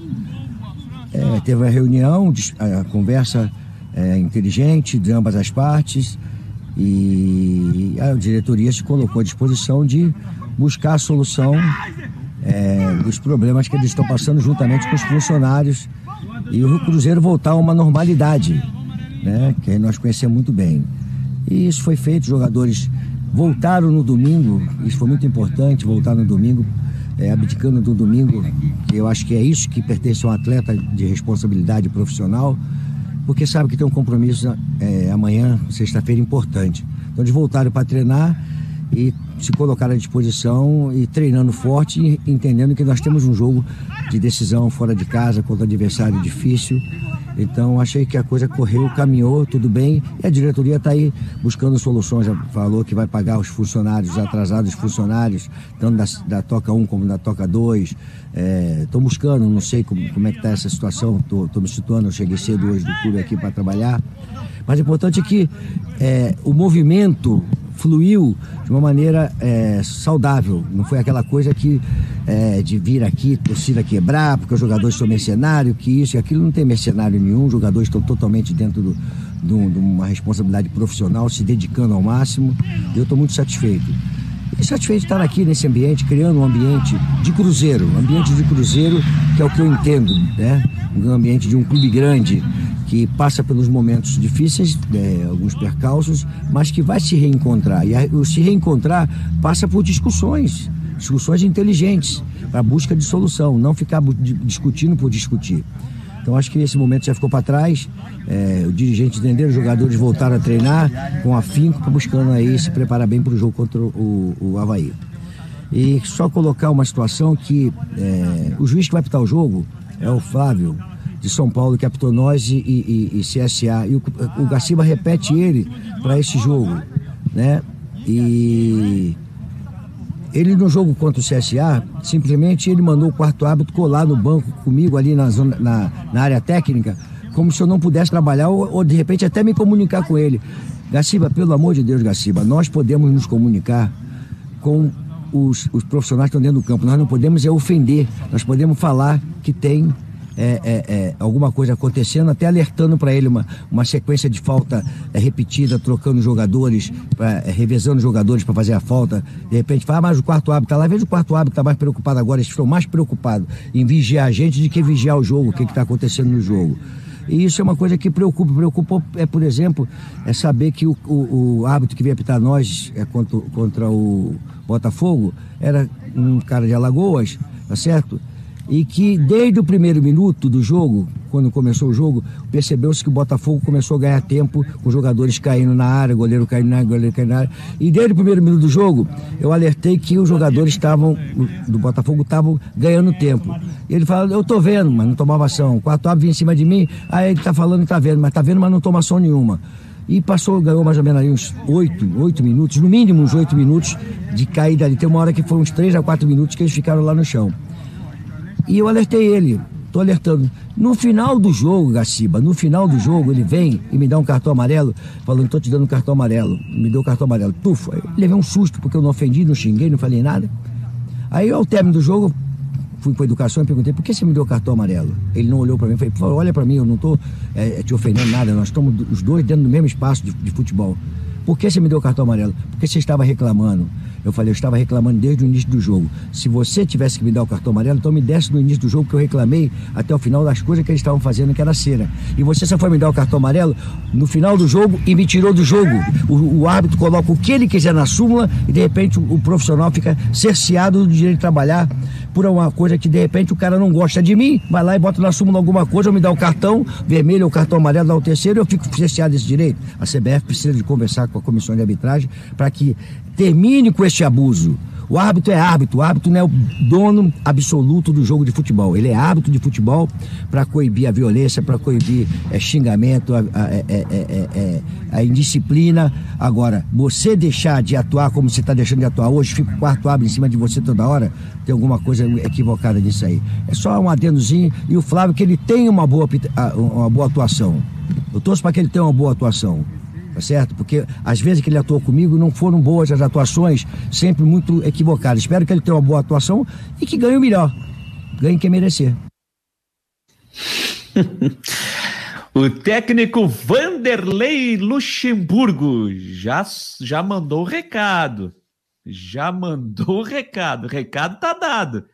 É, teve uma reunião, a conversa é, inteligente de ambas as partes e a diretoria se colocou à disposição de buscar a solução é, dos problemas que eles estão passando juntamente com os funcionários e o Cruzeiro voltar a uma normalidade, né, que nós conhecemos muito bem. E isso foi feito, os jogadores voltaram no domingo, isso foi muito importante, voltar no domingo é, abdicando do domingo, que eu acho que é isso que pertence a um atleta de responsabilidade profissional, porque sabe que tem um compromisso é, amanhã, sexta-feira, importante. Então eles voltaram para treinar e se colocaram à disposição e treinando forte, entendendo que nós temos um jogo de decisão fora de casa contra adversário difícil então achei que a coisa correu, caminhou, tudo bem. E a diretoria está aí buscando soluções. Já falou que vai pagar os funcionários, atrasados funcionários, tanto da, da Toca 1 como da Toca 2. Estou é, buscando, não sei como, como é que está essa situação, estou me situando, eu cheguei cedo hoje do clube aqui para trabalhar. Mas o importante é que é, o movimento fluiu de uma maneira é, saudável. Não foi aquela coisa que é, de vir aqui, torcida quebrar, porque os jogadores são mercenários, que isso e aquilo. Não tem mercenário nenhum, os jogadores estão totalmente dentro do, do, de uma responsabilidade profissional, se dedicando ao máximo. Eu estou muito satisfeito. Satisfeito de estar aqui nesse ambiente, criando um ambiente de cruzeiro, um ambiente de cruzeiro, que é o que eu entendo, né? Um ambiente de um clube grande, que passa pelos momentos difíceis, é, alguns percalços, mas que vai se reencontrar. E o se reencontrar passa por discussões, discussões inteligentes, para busca de solução, não ficar discutindo por discutir. Então acho que esse momento já ficou para trás. É, o dirigente entendeu, os jogadores voltaram a treinar com afinco, buscando aí se preparar bem para o jogo contra o, o Havaí. E só colocar uma situação que é, o juiz que vai apitar o jogo é o Flávio, de São Paulo que apitou nós e, e, e CSA. E o, o Gaciba repete ele para esse jogo, né? E ele no jogo contra o CSA, simplesmente ele mandou o quarto árbitro colar no banco comigo ali na, zona, na, na área técnica, como se eu não pudesse trabalhar ou, ou de repente até me comunicar com ele. Gaciba, pelo amor de Deus, Gaciba, nós podemos nos comunicar com os, os profissionais que estão dentro do campo. Nós não podemos é ofender, nós podemos falar que tem é, é, é, alguma coisa acontecendo, até alertando para ele uma, uma sequência de falta é, repetida, trocando jogadores, pra, é, revezando jogadores para fazer a falta. De repente, fala, ah, mas o quarto árbitro está lá. Veja o quarto árbitro está mais preocupado agora. Eles estão mais preocupados em vigiar a gente do que vigiar o jogo, o que está acontecendo no jogo. E isso é uma coisa que preocupa. Preocupa, é, por exemplo, é saber que o, o, o árbitro que veio apitar nós é, contra, contra o Botafogo era um cara de Alagoas, tá certo? E que desde o primeiro minuto do jogo, quando começou o jogo, percebeu-se que o Botafogo começou a ganhar tempo com jogadores caindo na área, goleiro caindo na área, goleiro caindo na área. E desde o primeiro minuto do jogo, eu alertei que os jogadores estavam do Botafogo estavam ganhando tempo. E ele falou, eu tô vendo, mas não tomava ação. O quarto árbitro em cima de mim, aí ele tá falando que tá vendo, mas tá vendo, mas não toma ação nenhuma. E passou, ganhou mais ou menos ali uns oito, oito minutos, no mínimo uns oito minutos de caída ali. Tem uma hora que foram uns três a quatro minutos que eles ficaram lá no chão. E eu alertei ele, tô alertando. No final do jogo, Gaciba, no final do jogo, ele vem e me dá um cartão amarelo, falando, tô te dando um cartão amarelo. Me deu um cartão amarelo. Tufo. Eu levei um susto, porque eu não ofendi, não xinguei, não falei nada. Aí, ao término do jogo, fui para educação e perguntei, por que você me deu cartão amarelo? Ele não olhou para mim, falei, por favor, olha para mim, eu não tô é, te ofendendo nada, nós estamos os dois dentro do mesmo espaço de, de futebol. Por que você me deu cartão amarelo? Porque você estava reclamando. Eu falei, eu estava reclamando desde o início do jogo. Se você tivesse que me dar o cartão amarelo, então me desse no início do jogo que eu reclamei até o final das coisas que eles estavam fazendo, que era cera. E você só foi me dar o cartão amarelo no final do jogo e me tirou do jogo. O, o árbitro coloca o que ele quiser na súmula e de repente o, o profissional fica cerceado do direito de trabalhar por uma coisa que de repente o cara não gosta de mim, vai lá e bota na súmula alguma coisa, ou me dá o cartão vermelho ou cartão amarelo, dá o terceiro, eu fico cerceado desse direito. A CBF precisa de conversar com a comissão de arbitragem para que termine com este abuso. O árbitro é árbitro, o árbitro não é o dono absoluto do jogo de futebol. Ele é árbitro de futebol para coibir a violência, para coibir é, xingamento, a, a, é, é, a, indisciplina. Agora, você deixar de atuar como você está deixando de atuar hoje, fica o quarto árbitro em cima de você toda hora, tem alguma coisa equivocada nisso aí. É só um adendozinho e o Flávio que ele tem uma boa, uma boa atuação. Eu torço para que ele tenha uma boa atuação, tá certo? Porque às vezes que ele atuou comigo não foram boas as atuações, sempre muito equivocadas. Espero que ele tenha uma boa atuação e que ganhe o melhor. Ganhe quem merecer. o técnico Vanderlei Luxemburgo já, já mandou o recado. Já mandou o recado. O recado tá dado.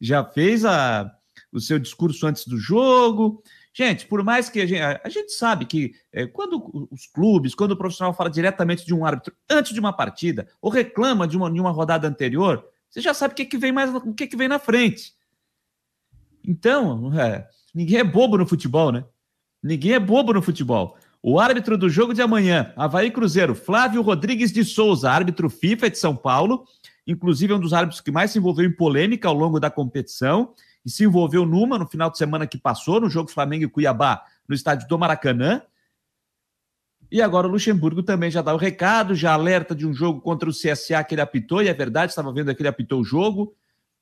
Já fez a, o seu discurso antes do jogo. Gente, por mais que a gente, a gente sabe que é, quando os clubes, quando o profissional fala diretamente de um árbitro antes de uma partida, ou reclama de uma, de uma rodada anterior, você já sabe o que, que vem mais, o que, que vem na frente. Então, é, ninguém é bobo no futebol, né? Ninguém é bobo no futebol. O árbitro do jogo de amanhã, Havaí Cruzeiro, Flávio Rodrigues de Souza, árbitro FIFA de São Paulo, inclusive é um dos árbitros que mais se envolveu em polêmica ao longo da competição e se envolveu numa no final de semana que passou, no jogo Flamengo e Cuiabá, no estádio do Maracanã. E agora o Luxemburgo também já dá o recado, já alerta de um jogo contra o CSA que ele apitou, e é verdade, estava vendo que ele apitou o jogo.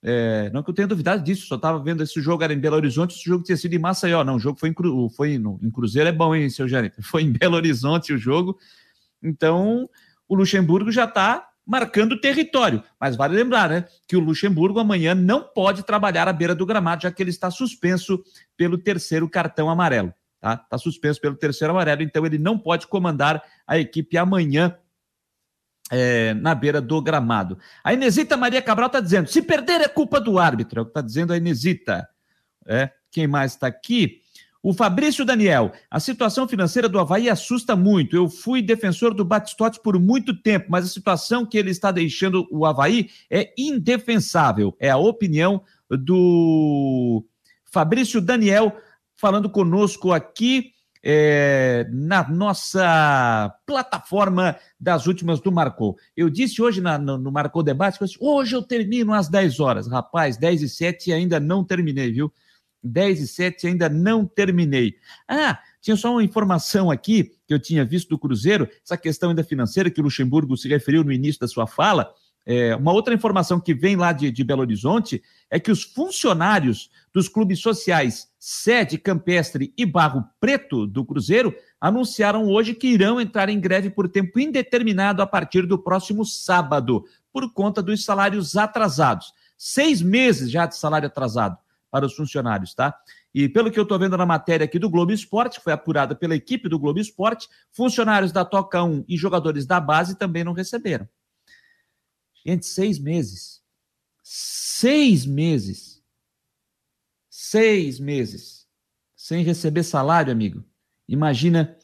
É, não que eu tenha duvidado disso, só estava vendo esse jogo era em Belo Horizonte, esse jogo tinha sido em Maceió. Não, o jogo foi em, Cru, foi em Cruzeiro, é bom, hein, seu Jânio? Foi em Belo Horizonte o jogo. Então, o Luxemburgo já está marcando território. Mas vale lembrar, né, que o Luxemburgo amanhã não pode trabalhar à beira do gramado, já que ele está suspenso pelo terceiro cartão amarelo. Tá? Está suspenso pelo terceiro amarelo, então ele não pode comandar a equipe amanhã é, na beira do gramado. A Inesita Maria Cabral está dizendo: se perder é culpa do árbitro, é o que está dizendo a Inesita. É, quem mais está aqui? O Fabrício Daniel, a situação financeira do Havaí assusta muito. Eu fui defensor do Batistote por muito tempo, mas a situação que ele está deixando o Havaí é indefensável. É a opinião do Fabrício Daniel falando conosco aqui é, na nossa plataforma das últimas do Marcou. Eu disse hoje na, no, no Marcou Debate, hoje eu termino às 10 horas. Rapaz, 10 e 7 ainda não terminei, viu? 10 e 7 ainda não terminei. Ah, tinha só uma informação aqui que eu tinha visto do Cruzeiro, essa questão ainda financeira que o Luxemburgo se referiu no início da sua fala. É, uma outra informação que vem lá de, de, Belo Horizonte é que os funcionários dos clubes sociais Sede, Campestre e Barro Preto do Cruzeiro anunciaram hoje que irão entrar em greve por tempo indeterminado a partir do próximo sábado, por conta dos salários atrasados. Seis meses já de salário atrasado para os funcionários, tá? E pelo que eu estou vendo na matéria aqui do Globo Esporte, que foi apurada pela equipe do Globo Esporte, funcionários da Toca 1 e jogadores da base também não receberam. Gente, seis meses. Seis meses. Seis meses. Sem receber salário, amigo. Imagina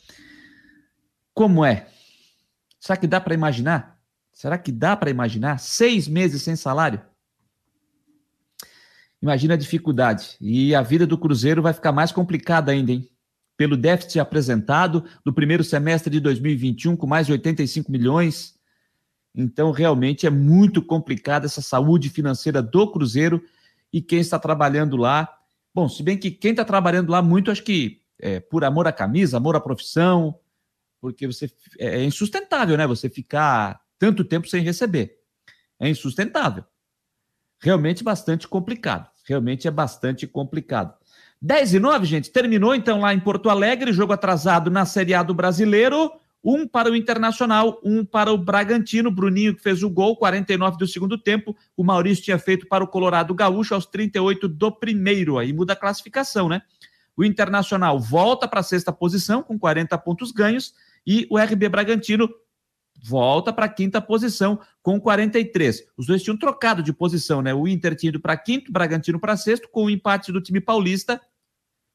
como é. Será que dá para imaginar? Será que dá para imaginar? Seis meses sem salário? Imagina a dificuldade. E a vida do Cruzeiro vai ficar mais complicada ainda, hein? Pelo déficit apresentado do primeiro semestre de 2021, com mais de 85 milhões então, realmente é muito complicada essa saúde financeira do Cruzeiro e quem está trabalhando lá. Bom, se bem que quem está trabalhando lá muito, acho que é por amor à camisa, amor à profissão, porque você é, é insustentável, né? Você ficar tanto tempo sem receber. É insustentável. Realmente bastante complicado. Realmente é bastante complicado. 10 e 9, gente. Terminou então lá em Porto Alegre, jogo atrasado na Série A do Brasileiro. Um para o Internacional, um para o Bragantino. Bruninho que fez o gol, 49 do segundo tempo. O Maurício tinha feito para o Colorado Gaúcho aos 38 do primeiro. Aí muda a classificação, né? O Internacional volta para a sexta posição com 40 pontos ganhos e o RB Bragantino volta para a quinta posição com 43. Os dois tinham trocado de posição, né? O Inter tinha ido para quinto, o Bragantino para sexto, com o empate do time paulista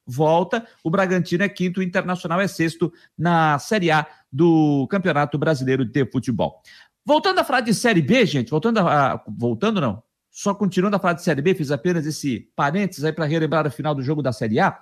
volta. O Bragantino é quinto, o Internacional é sexto na Série A do Campeonato Brasileiro de Futebol. Voltando a falar de Série B, gente, voltando a, voltando não, só continuando a falar de Série B, fiz apenas esse parênteses aí para relembrar o final do jogo da Série A.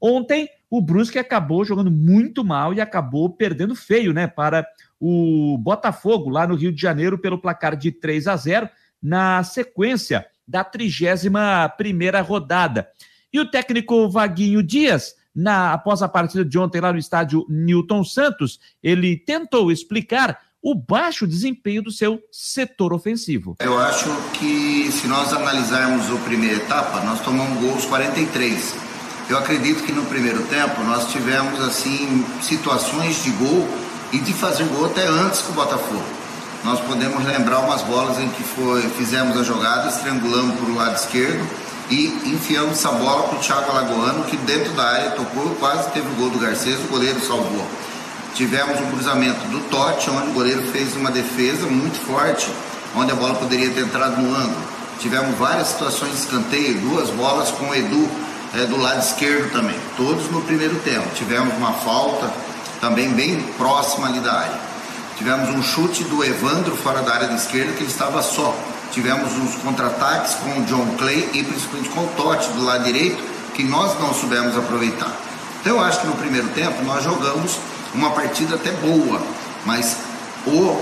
Ontem o Brusque acabou jogando muito mal e acabou perdendo feio, né, para o Botafogo lá no Rio de Janeiro pelo placar de 3 a 0 na sequência da 31 primeira rodada. E o técnico Vaguinho Dias, na, após a partida de ontem lá no estádio Newton Santos, ele tentou explicar o baixo desempenho do seu setor ofensivo. Eu acho que se nós analisarmos a primeira etapa, nós tomamos gols 43. Eu acredito que no primeiro tempo nós tivemos assim situações de gol e de fazer gol até antes que o Botafogo. Nós podemos lembrar umas bolas em que foi, fizemos a jogada, estrangulamos para o lado esquerdo e enfiamos essa bola para o Thiago Alagoano, que dentro da área tocou, quase teve o gol do Garcês, o goleiro salvou. Tivemos um cruzamento do Totti, onde o goleiro fez uma defesa muito forte, onde a bola poderia ter entrado no ângulo. Tivemos várias situações de escanteio, duas bolas com o Edu é, do lado esquerdo também, todos no primeiro tempo. Tivemos uma falta também bem próxima ali da área. Tivemos um chute do Evandro fora da área da esquerda que ele estava só. Tivemos uns contra-ataques com o John Clay e principalmente com o Totti do lado direito que nós não soubemos aproveitar. Então eu acho que no primeiro tempo nós jogamos uma partida até boa, mas o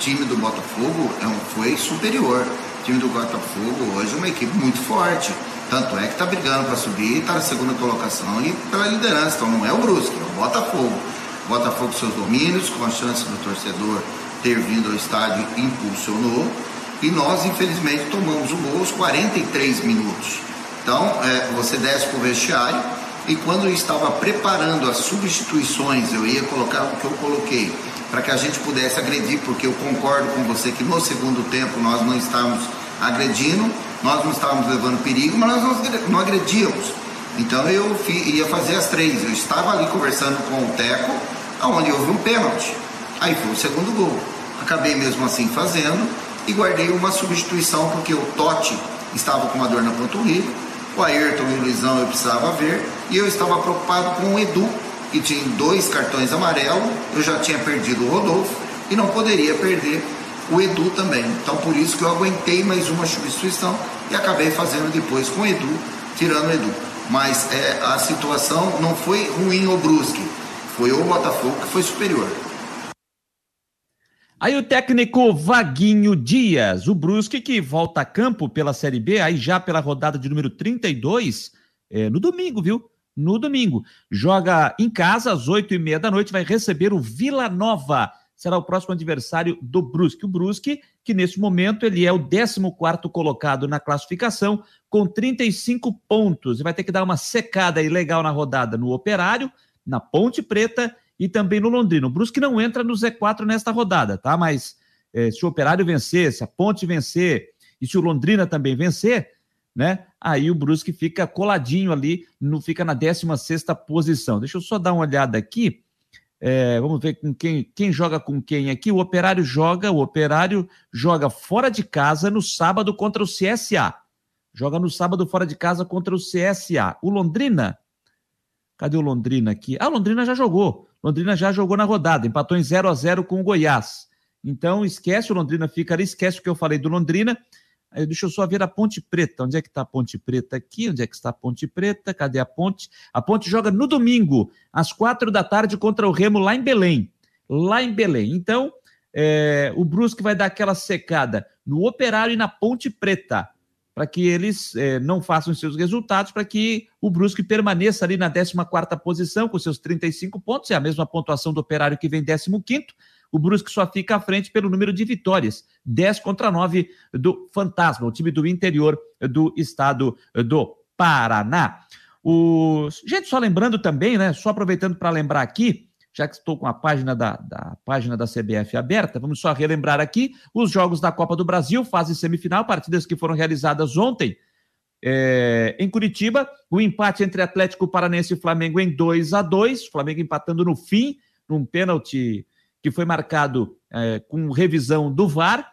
time do Botafogo é foi superior. O time do Botafogo hoje é uma equipe muito forte. Tanto é que está brigando para subir, está na segunda colocação e pela liderança. Então não é o Brusque, é o Botafogo. Botafogo seus domínios, com a chance do torcedor ter vindo ao estádio impulsionou. E nós, infelizmente, tomamos o gol aos 43 minutos. Então, é, você desce para o vestiário, e quando eu estava preparando as substituições, eu ia colocar o que eu coloquei, para que a gente pudesse agredir, porque eu concordo com você que no segundo tempo nós não estávamos agredindo, nós não estávamos levando perigo, mas nós não agredíamos. Então eu ia fazer as três. Eu estava ali conversando com o Teco, aonde houve um pênalti. Aí foi o segundo gol. Acabei mesmo assim fazendo e guardei uma substituição porque o Totti estava com uma dor na panturrilha o Ayrton e o Luizão eu precisava ver. E eu estava preocupado com o Edu, que tinha dois cartões amarelos. Eu já tinha perdido o Rodolfo e não poderia perder o Edu também. Então por isso que eu aguentei mais uma substituição e acabei fazendo depois com o Edu, tirando o Edu. Mas é, a situação não foi ruim ou brusque, foi o Botafogo que foi superior. Aí o técnico Vaguinho Dias, o Brusque que volta a campo pela Série B, aí já pela rodada de número 32, é, no domingo, viu? No domingo. Joga em casa às oito e meia da noite, vai receber o Vila Nova. Será o próximo adversário do Brusque. O Brusque, que nesse momento ele é o 14 colocado na classificação, com 35 pontos. E vai ter que dar uma secada aí legal na rodada no Operário, na Ponte Preta e também no Londrina. O Brusque não entra no Z4 nesta rodada, tá? Mas é, se o Operário vencer, se a Ponte vencer e se o Londrina também vencer, né? Aí o Brusque fica coladinho ali, não fica na 16 posição. Deixa eu só dar uma olhada aqui. É, vamos ver com quem, quem joga com quem aqui. O Operário joga, o Operário joga fora de casa no sábado contra o CSA. Joga no sábado fora de casa contra o CSA. O Londrina, cadê o Londrina aqui? Ah, Londrina já jogou. Londrina já jogou na rodada, empatou em 0 a 0 com o Goiás. Então, esquece o Londrina, fica ali, esquece o que eu falei do Londrina. Deixa eu só ver a Ponte Preta. Onde é que está a Ponte Preta aqui? Onde é que está a Ponte Preta? Cadê a Ponte? A Ponte joga no domingo, às quatro da tarde, contra o Remo, lá em Belém. Lá em Belém. Então, é, o Brusque vai dar aquela secada no Operário e na Ponte Preta para que eles é, não façam seus resultados, para que o Brusque permaneça ali na 14 posição, com seus 35 pontos, é a mesma pontuação do Operário que vem 15. O Brusque só fica à frente pelo número de vitórias, 10 contra 9 do Fantasma, o time do interior do estado do Paraná. O... Gente, só lembrando também, né? Só aproveitando para lembrar aqui, já que estou com a página da, da, página da CBF aberta, vamos só relembrar aqui os jogos da Copa do Brasil, fase semifinal, partidas que foram realizadas ontem é, em Curitiba, o empate entre Atlético Paranense e Flamengo em 2 a 2 Flamengo empatando no fim, num pênalti que foi marcado é, com revisão do VAR.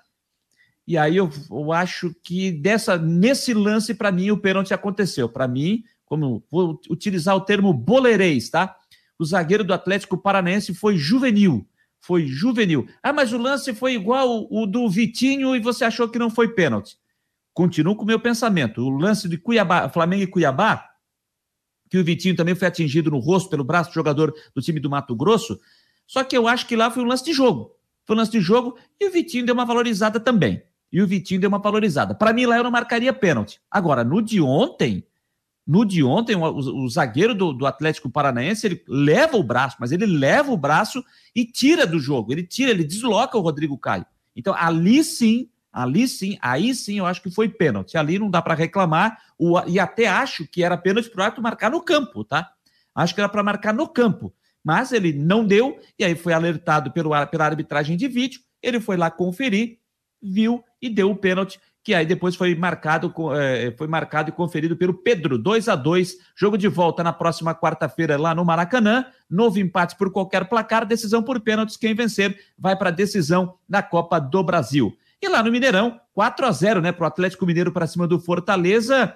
E aí eu, eu acho que dessa nesse lance, para mim, o pênalti aconteceu. Para mim, como vou utilizar o termo boleirês, tá? O zagueiro do Atlético Paranaense foi juvenil. Foi juvenil. Ah, mas o lance foi igual o do Vitinho e você achou que não foi pênalti. Continuo com o meu pensamento. O lance de Cuiabá, Flamengo e Cuiabá, que o Vitinho também foi atingido no rosto pelo braço do jogador do time do Mato Grosso. Só que eu acho que lá foi um lance de jogo. Foi um lance de jogo e o Vitinho deu uma valorizada também. E o Vitinho deu uma valorizada. Para mim, lá eu não marcaria pênalti. Agora, no de ontem, no de ontem, o, o zagueiro do, do, Atlético Paranaense, ele leva o braço, mas ele leva o braço e tira do jogo. Ele tira, ele desloca o Rodrigo Caio. Então, ali sim, Ali sim, aí sim eu acho que foi pênalti. Ali não dá para reclamar, o, e até acho que era pênalti para o marcar no campo, tá? Acho que era para marcar no campo. Mas ele não deu, e aí foi alertado pelo, pela arbitragem de vídeo. Ele foi lá conferir, viu e deu o pênalti, que aí depois foi marcado, é, foi marcado e conferido pelo Pedro, 2 a 2 Jogo de volta na próxima quarta-feira lá no Maracanã. Novo empate por qualquer placar, decisão por pênaltis. Quem vencer vai para a decisão da Copa do Brasil. E lá no Mineirão, 4 a 0 né, para o Atlético Mineiro para cima do Fortaleza.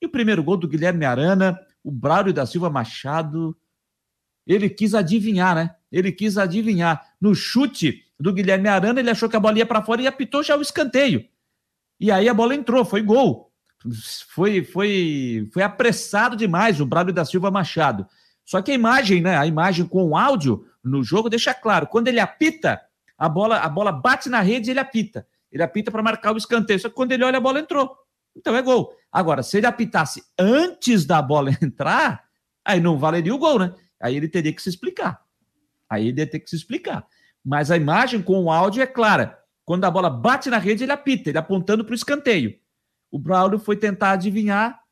E o primeiro gol do Guilherme Arana, o Braulio da Silva Machado. Ele quis adivinhar, né? Ele quis adivinhar. No chute do Guilherme Arana, ele achou que a bola ia para fora e apitou já o escanteio. E aí a bola entrou, foi gol. Foi, foi, foi apressado demais o Braulio da Silva Machado. Só que a imagem, né? A imagem com o áudio no jogo deixa claro. Quando ele apita, a bola, a bola bate na rede e ele apita. Ele apita para marcar o escanteio. Só que quando ele olha, a bola entrou. Então é gol. Agora, se ele apitasse antes da bola entrar, aí não valeria o gol, né? Aí ele teria que se explicar. Aí ele ia ter que se explicar. Mas a imagem com o áudio é clara. Quando a bola bate na rede, ele apita, ele apontando para o escanteio. O Braulio foi tentar adivinhar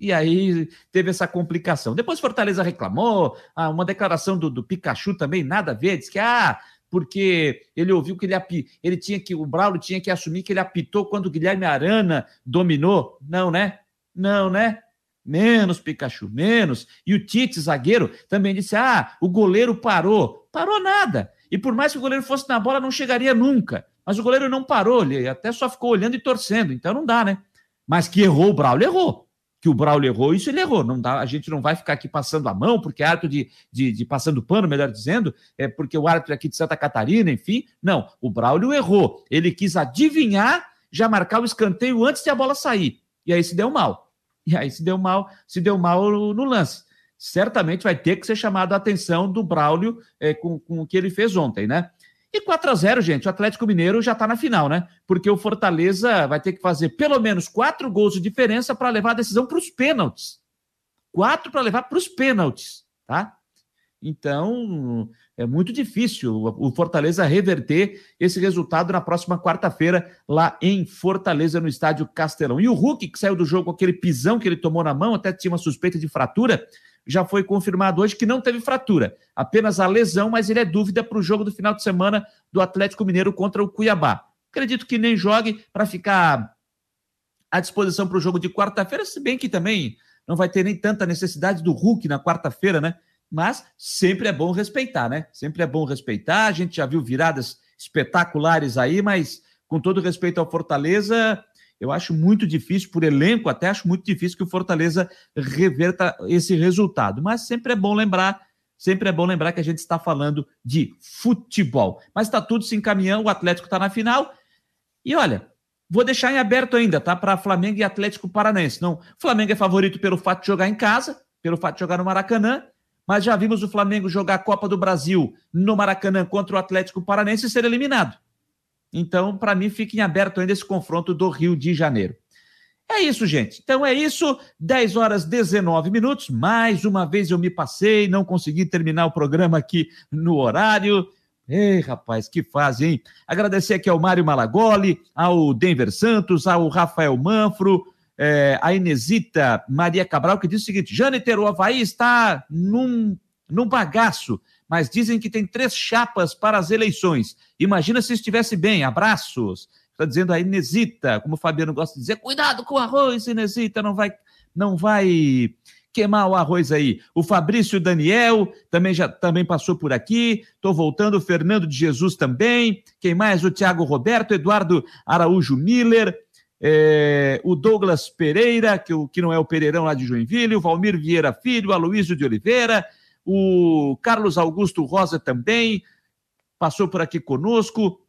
e aí teve essa complicação. Depois Fortaleza reclamou, ah, uma declaração do, do Pikachu também, nada a ver, diz que ah, porque ele ouviu que ele, ele tinha que, o Braulio tinha que assumir que ele apitou quando o Guilherme Arana dominou. Não, né? Não, né? Menos, Pikachu, menos. E o Tite, zagueiro, também disse: ah, o goleiro parou. Parou nada. E por mais que o goleiro fosse na bola, não chegaria nunca. Mas o goleiro não parou, ele até só ficou olhando e torcendo. Então não dá, né? Mas que errou o Braulio, errou que o Braulio errou, isso ele errou. Não dá, a gente não vai ficar aqui passando a mão, porque é árbitro de, de, de, passando pano, melhor dizendo, é porque o árbitro aqui de Santa Catarina, enfim. Não, o Braulio errou. Ele quis adivinhar, já marcar o escanteio antes de a bola sair. E aí se deu mal. E aí se deu mal, se deu mal no lance. Certamente vai ter que ser chamado a atenção do Braulio é, com, com o que ele fez ontem, né? E 4 a 0 gente, o Atlético Mineiro já está na final, né? Porque o Fortaleza vai ter que fazer pelo menos quatro gols de diferença para levar a decisão para os pênaltis. Quatro para levar para os pênaltis, tá? Então, é muito difícil o Fortaleza reverter esse resultado na próxima quarta-feira, lá em Fortaleza, no estádio Castelão. E o Hulk, que saiu do jogo com aquele pisão que ele tomou na mão, até tinha uma suspeita de fratura, já foi confirmado hoje que não teve fratura, apenas a lesão, mas ele é dúvida para o jogo do final de semana do Atlético Mineiro contra o Cuiabá. Acredito que nem jogue para ficar à disposição para o jogo de quarta-feira, se bem que também não vai ter nem tanta necessidade do Hulk na quarta-feira, né? Mas sempre é bom respeitar, né? Sempre é bom respeitar. A gente já viu viradas espetaculares aí, mas com todo respeito ao Fortaleza, eu acho muito difícil, por elenco, até acho muito difícil que o Fortaleza reverta esse resultado. Mas sempre é bom lembrar, sempre é bom lembrar que a gente está falando de futebol. Mas está tudo se encaminhando, o Atlético está na final. E olha, vou deixar em aberto ainda, tá? Para Flamengo e Atlético Paranaense. Não, Flamengo é favorito pelo fato de jogar em casa, pelo fato de jogar no Maracanã. Mas já vimos o Flamengo jogar a Copa do Brasil no Maracanã contra o Atlético Paranaense e ser eliminado. Então, para mim, fica em aberto ainda esse confronto do Rio de Janeiro. É isso, gente. Então é isso. 10 horas 19 minutos. Mais uma vez eu me passei, não consegui terminar o programa aqui no horário. Ei, rapaz, que fase, hein? Agradecer aqui ao Mário Malagoli, ao Denver Santos, ao Rafael Manfro, é, a Inesita Maria Cabral, que diz o seguinte: Jâniter, o Havaí está num, num bagaço mas dizem que tem três chapas para as eleições. Imagina se estivesse bem. Abraços. Está dizendo a Inesita, como o Fabiano gosta de dizer, cuidado com o arroz, Inesita, não vai, não vai queimar o arroz aí. O Fabrício Daniel também já também passou por aqui. Estou voltando. O Fernando de Jesus também. Quem mais? O Tiago Roberto, Eduardo Araújo Miller. É, o Douglas Pereira, que, que não é o Pereirão lá de Joinville, o Valmir Vieira Filho, Aloysio de Oliveira, o Carlos Augusto Rosa também passou por aqui conosco.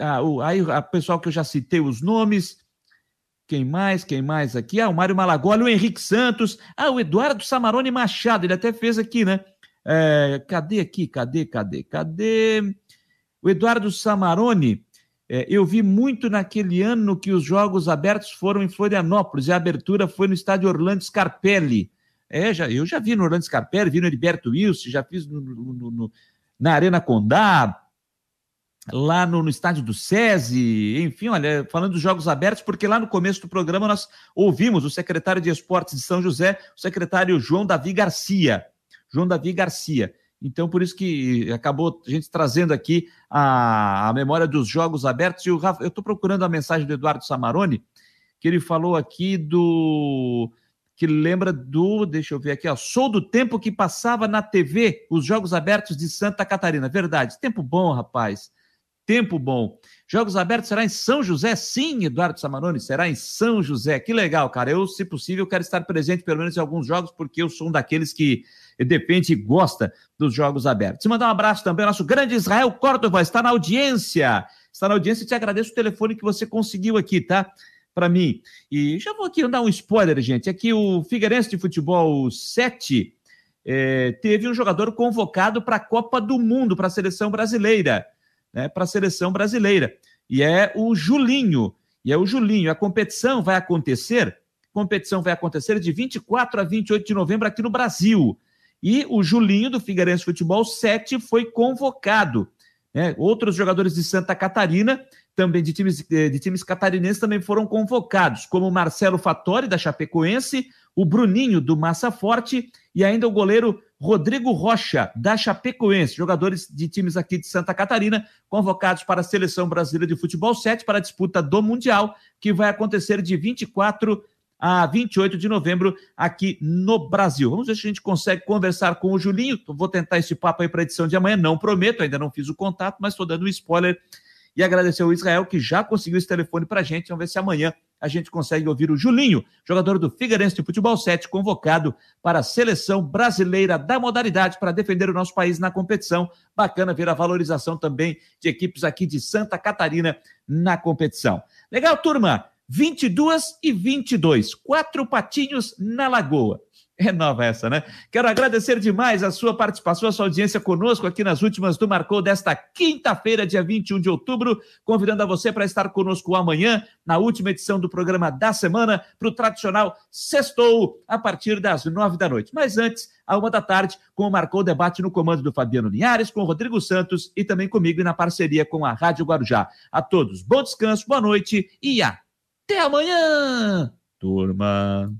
Ah, o, aí, a pessoal que eu já citei os nomes. Quem mais? Quem mais aqui? Ah, o Mário Malagoli, o Henrique Santos. Ah, o Eduardo Samarone Machado, ele até fez aqui, né? É, cadê aqui? Cadê? Cadê? Cadê? O Eduardo Samarone, é, eu vi muito naquele ano que os Jogos Abertos foram em Florianópolis e a abertura foi no estádio Orlando Scarpelli. É, já, eu já vi no Orlando Scarpelli, vi no Heriberto Wilson, já fiz no, no, no, na Arena Condá. lá no, estádio do SESI, enfim, olha, falando dos Jogos Abertos, porque lá no começo do programa nós ouvimos o secretário de Esportes de São José, o secretário João Davi Garcia. João Davi Garcia. Então, por isso que acabou a gente trazendo aqui a, a memória dos Jogos Abertos. E o Rafa, eu estou procurando a mensagem do Eduardo Samarone, que ele falou aqui do. Que lembra do. Deixa eu ver aqui, ó. Sou do tempo que passava na TV os Jogos Abertos de Santa Catarina. Verdade. Tempo bom, rapaz tempo bom. Jogos abertos será em São José? Sim, Eduardo Samaroni, será em São José. Que legal, cara. Eu, se possível, quero estar presente pelo menos em alguns jogos, porque eu sou um daqueles que depende e gosta dos jogos abertos. E mandar um abraço também ao nosso grande Israel Córdova, está na audiência. Está na audiência e te agradeço o telefone que você conseguiu aqui, tá? Para mim. E já vou aqui dar um spoiler, gente. Aqui o Figueirense de Futebol 7 é, teve um jogador convocado para a Copa do Mundo, para a seleção brasileira né, para a seleção brasileira. E é o Julinho. E é o Julinho. A competição vai acontecer, competição vai acontecer de 24 a 28 de novembro aqui no Brasil. E o Julinho do Figueirense Futebol 7 foi convocado. Né? Outros jogadores de Santa Catarina, também de times, eh, de times catarinenses, também foram convocados, como Marcelo Fattori, da Chapecoense, o Bruninho, do Massa Forte, e ainda o goleiro Rodrigo Rocha, da Chapecoense, jogadores de times aqui de Santa Catarina, convocados para a Seleção Brasileira de Futebol 7 para a disputa do Mundial, que vai acontecer de 24 a 28 de novembro aqui no Brasil. Vamos ver se a gente consegue conversar com o Julinho. Vou tentar esse papo aí para a edição de amanhã, não prometo, ainda não fiz o contato, mas estou dando um spoiler e agradecer ao Israel que já conseguiu esse telefone para a gente. Vamos ver se amanhã a gente consegue ouvir o Julinho, jogador do Figueirense de Futebol 7, convocado para a seleção brasileira da modalidade para defender o nosso país na competição. Bacana ver a valorização também de equipes aqui de Santa Catarina na competição. Legal, turma? 22 e 22, quatro patinhos na lagoa. É nova essa, né? Quero agradecer demais a sua participação, a sua audiência conosco aqui nas últimas do Marcou desta quinta-feira, dia 21 de outubro, convidando a você para estar conosco amanhã, na última edição do programa da semana, para o tradicional Sextou, a partir das nove da noite. Mas antes, a uma da tarde, com o Marcou Debate no comando do Fabiano Linhares, com o Rodrigo Santos e também comigo e na parceria com a Rádio Guarujá. A todos, bom descanso, boa noite e até amanhã, turma!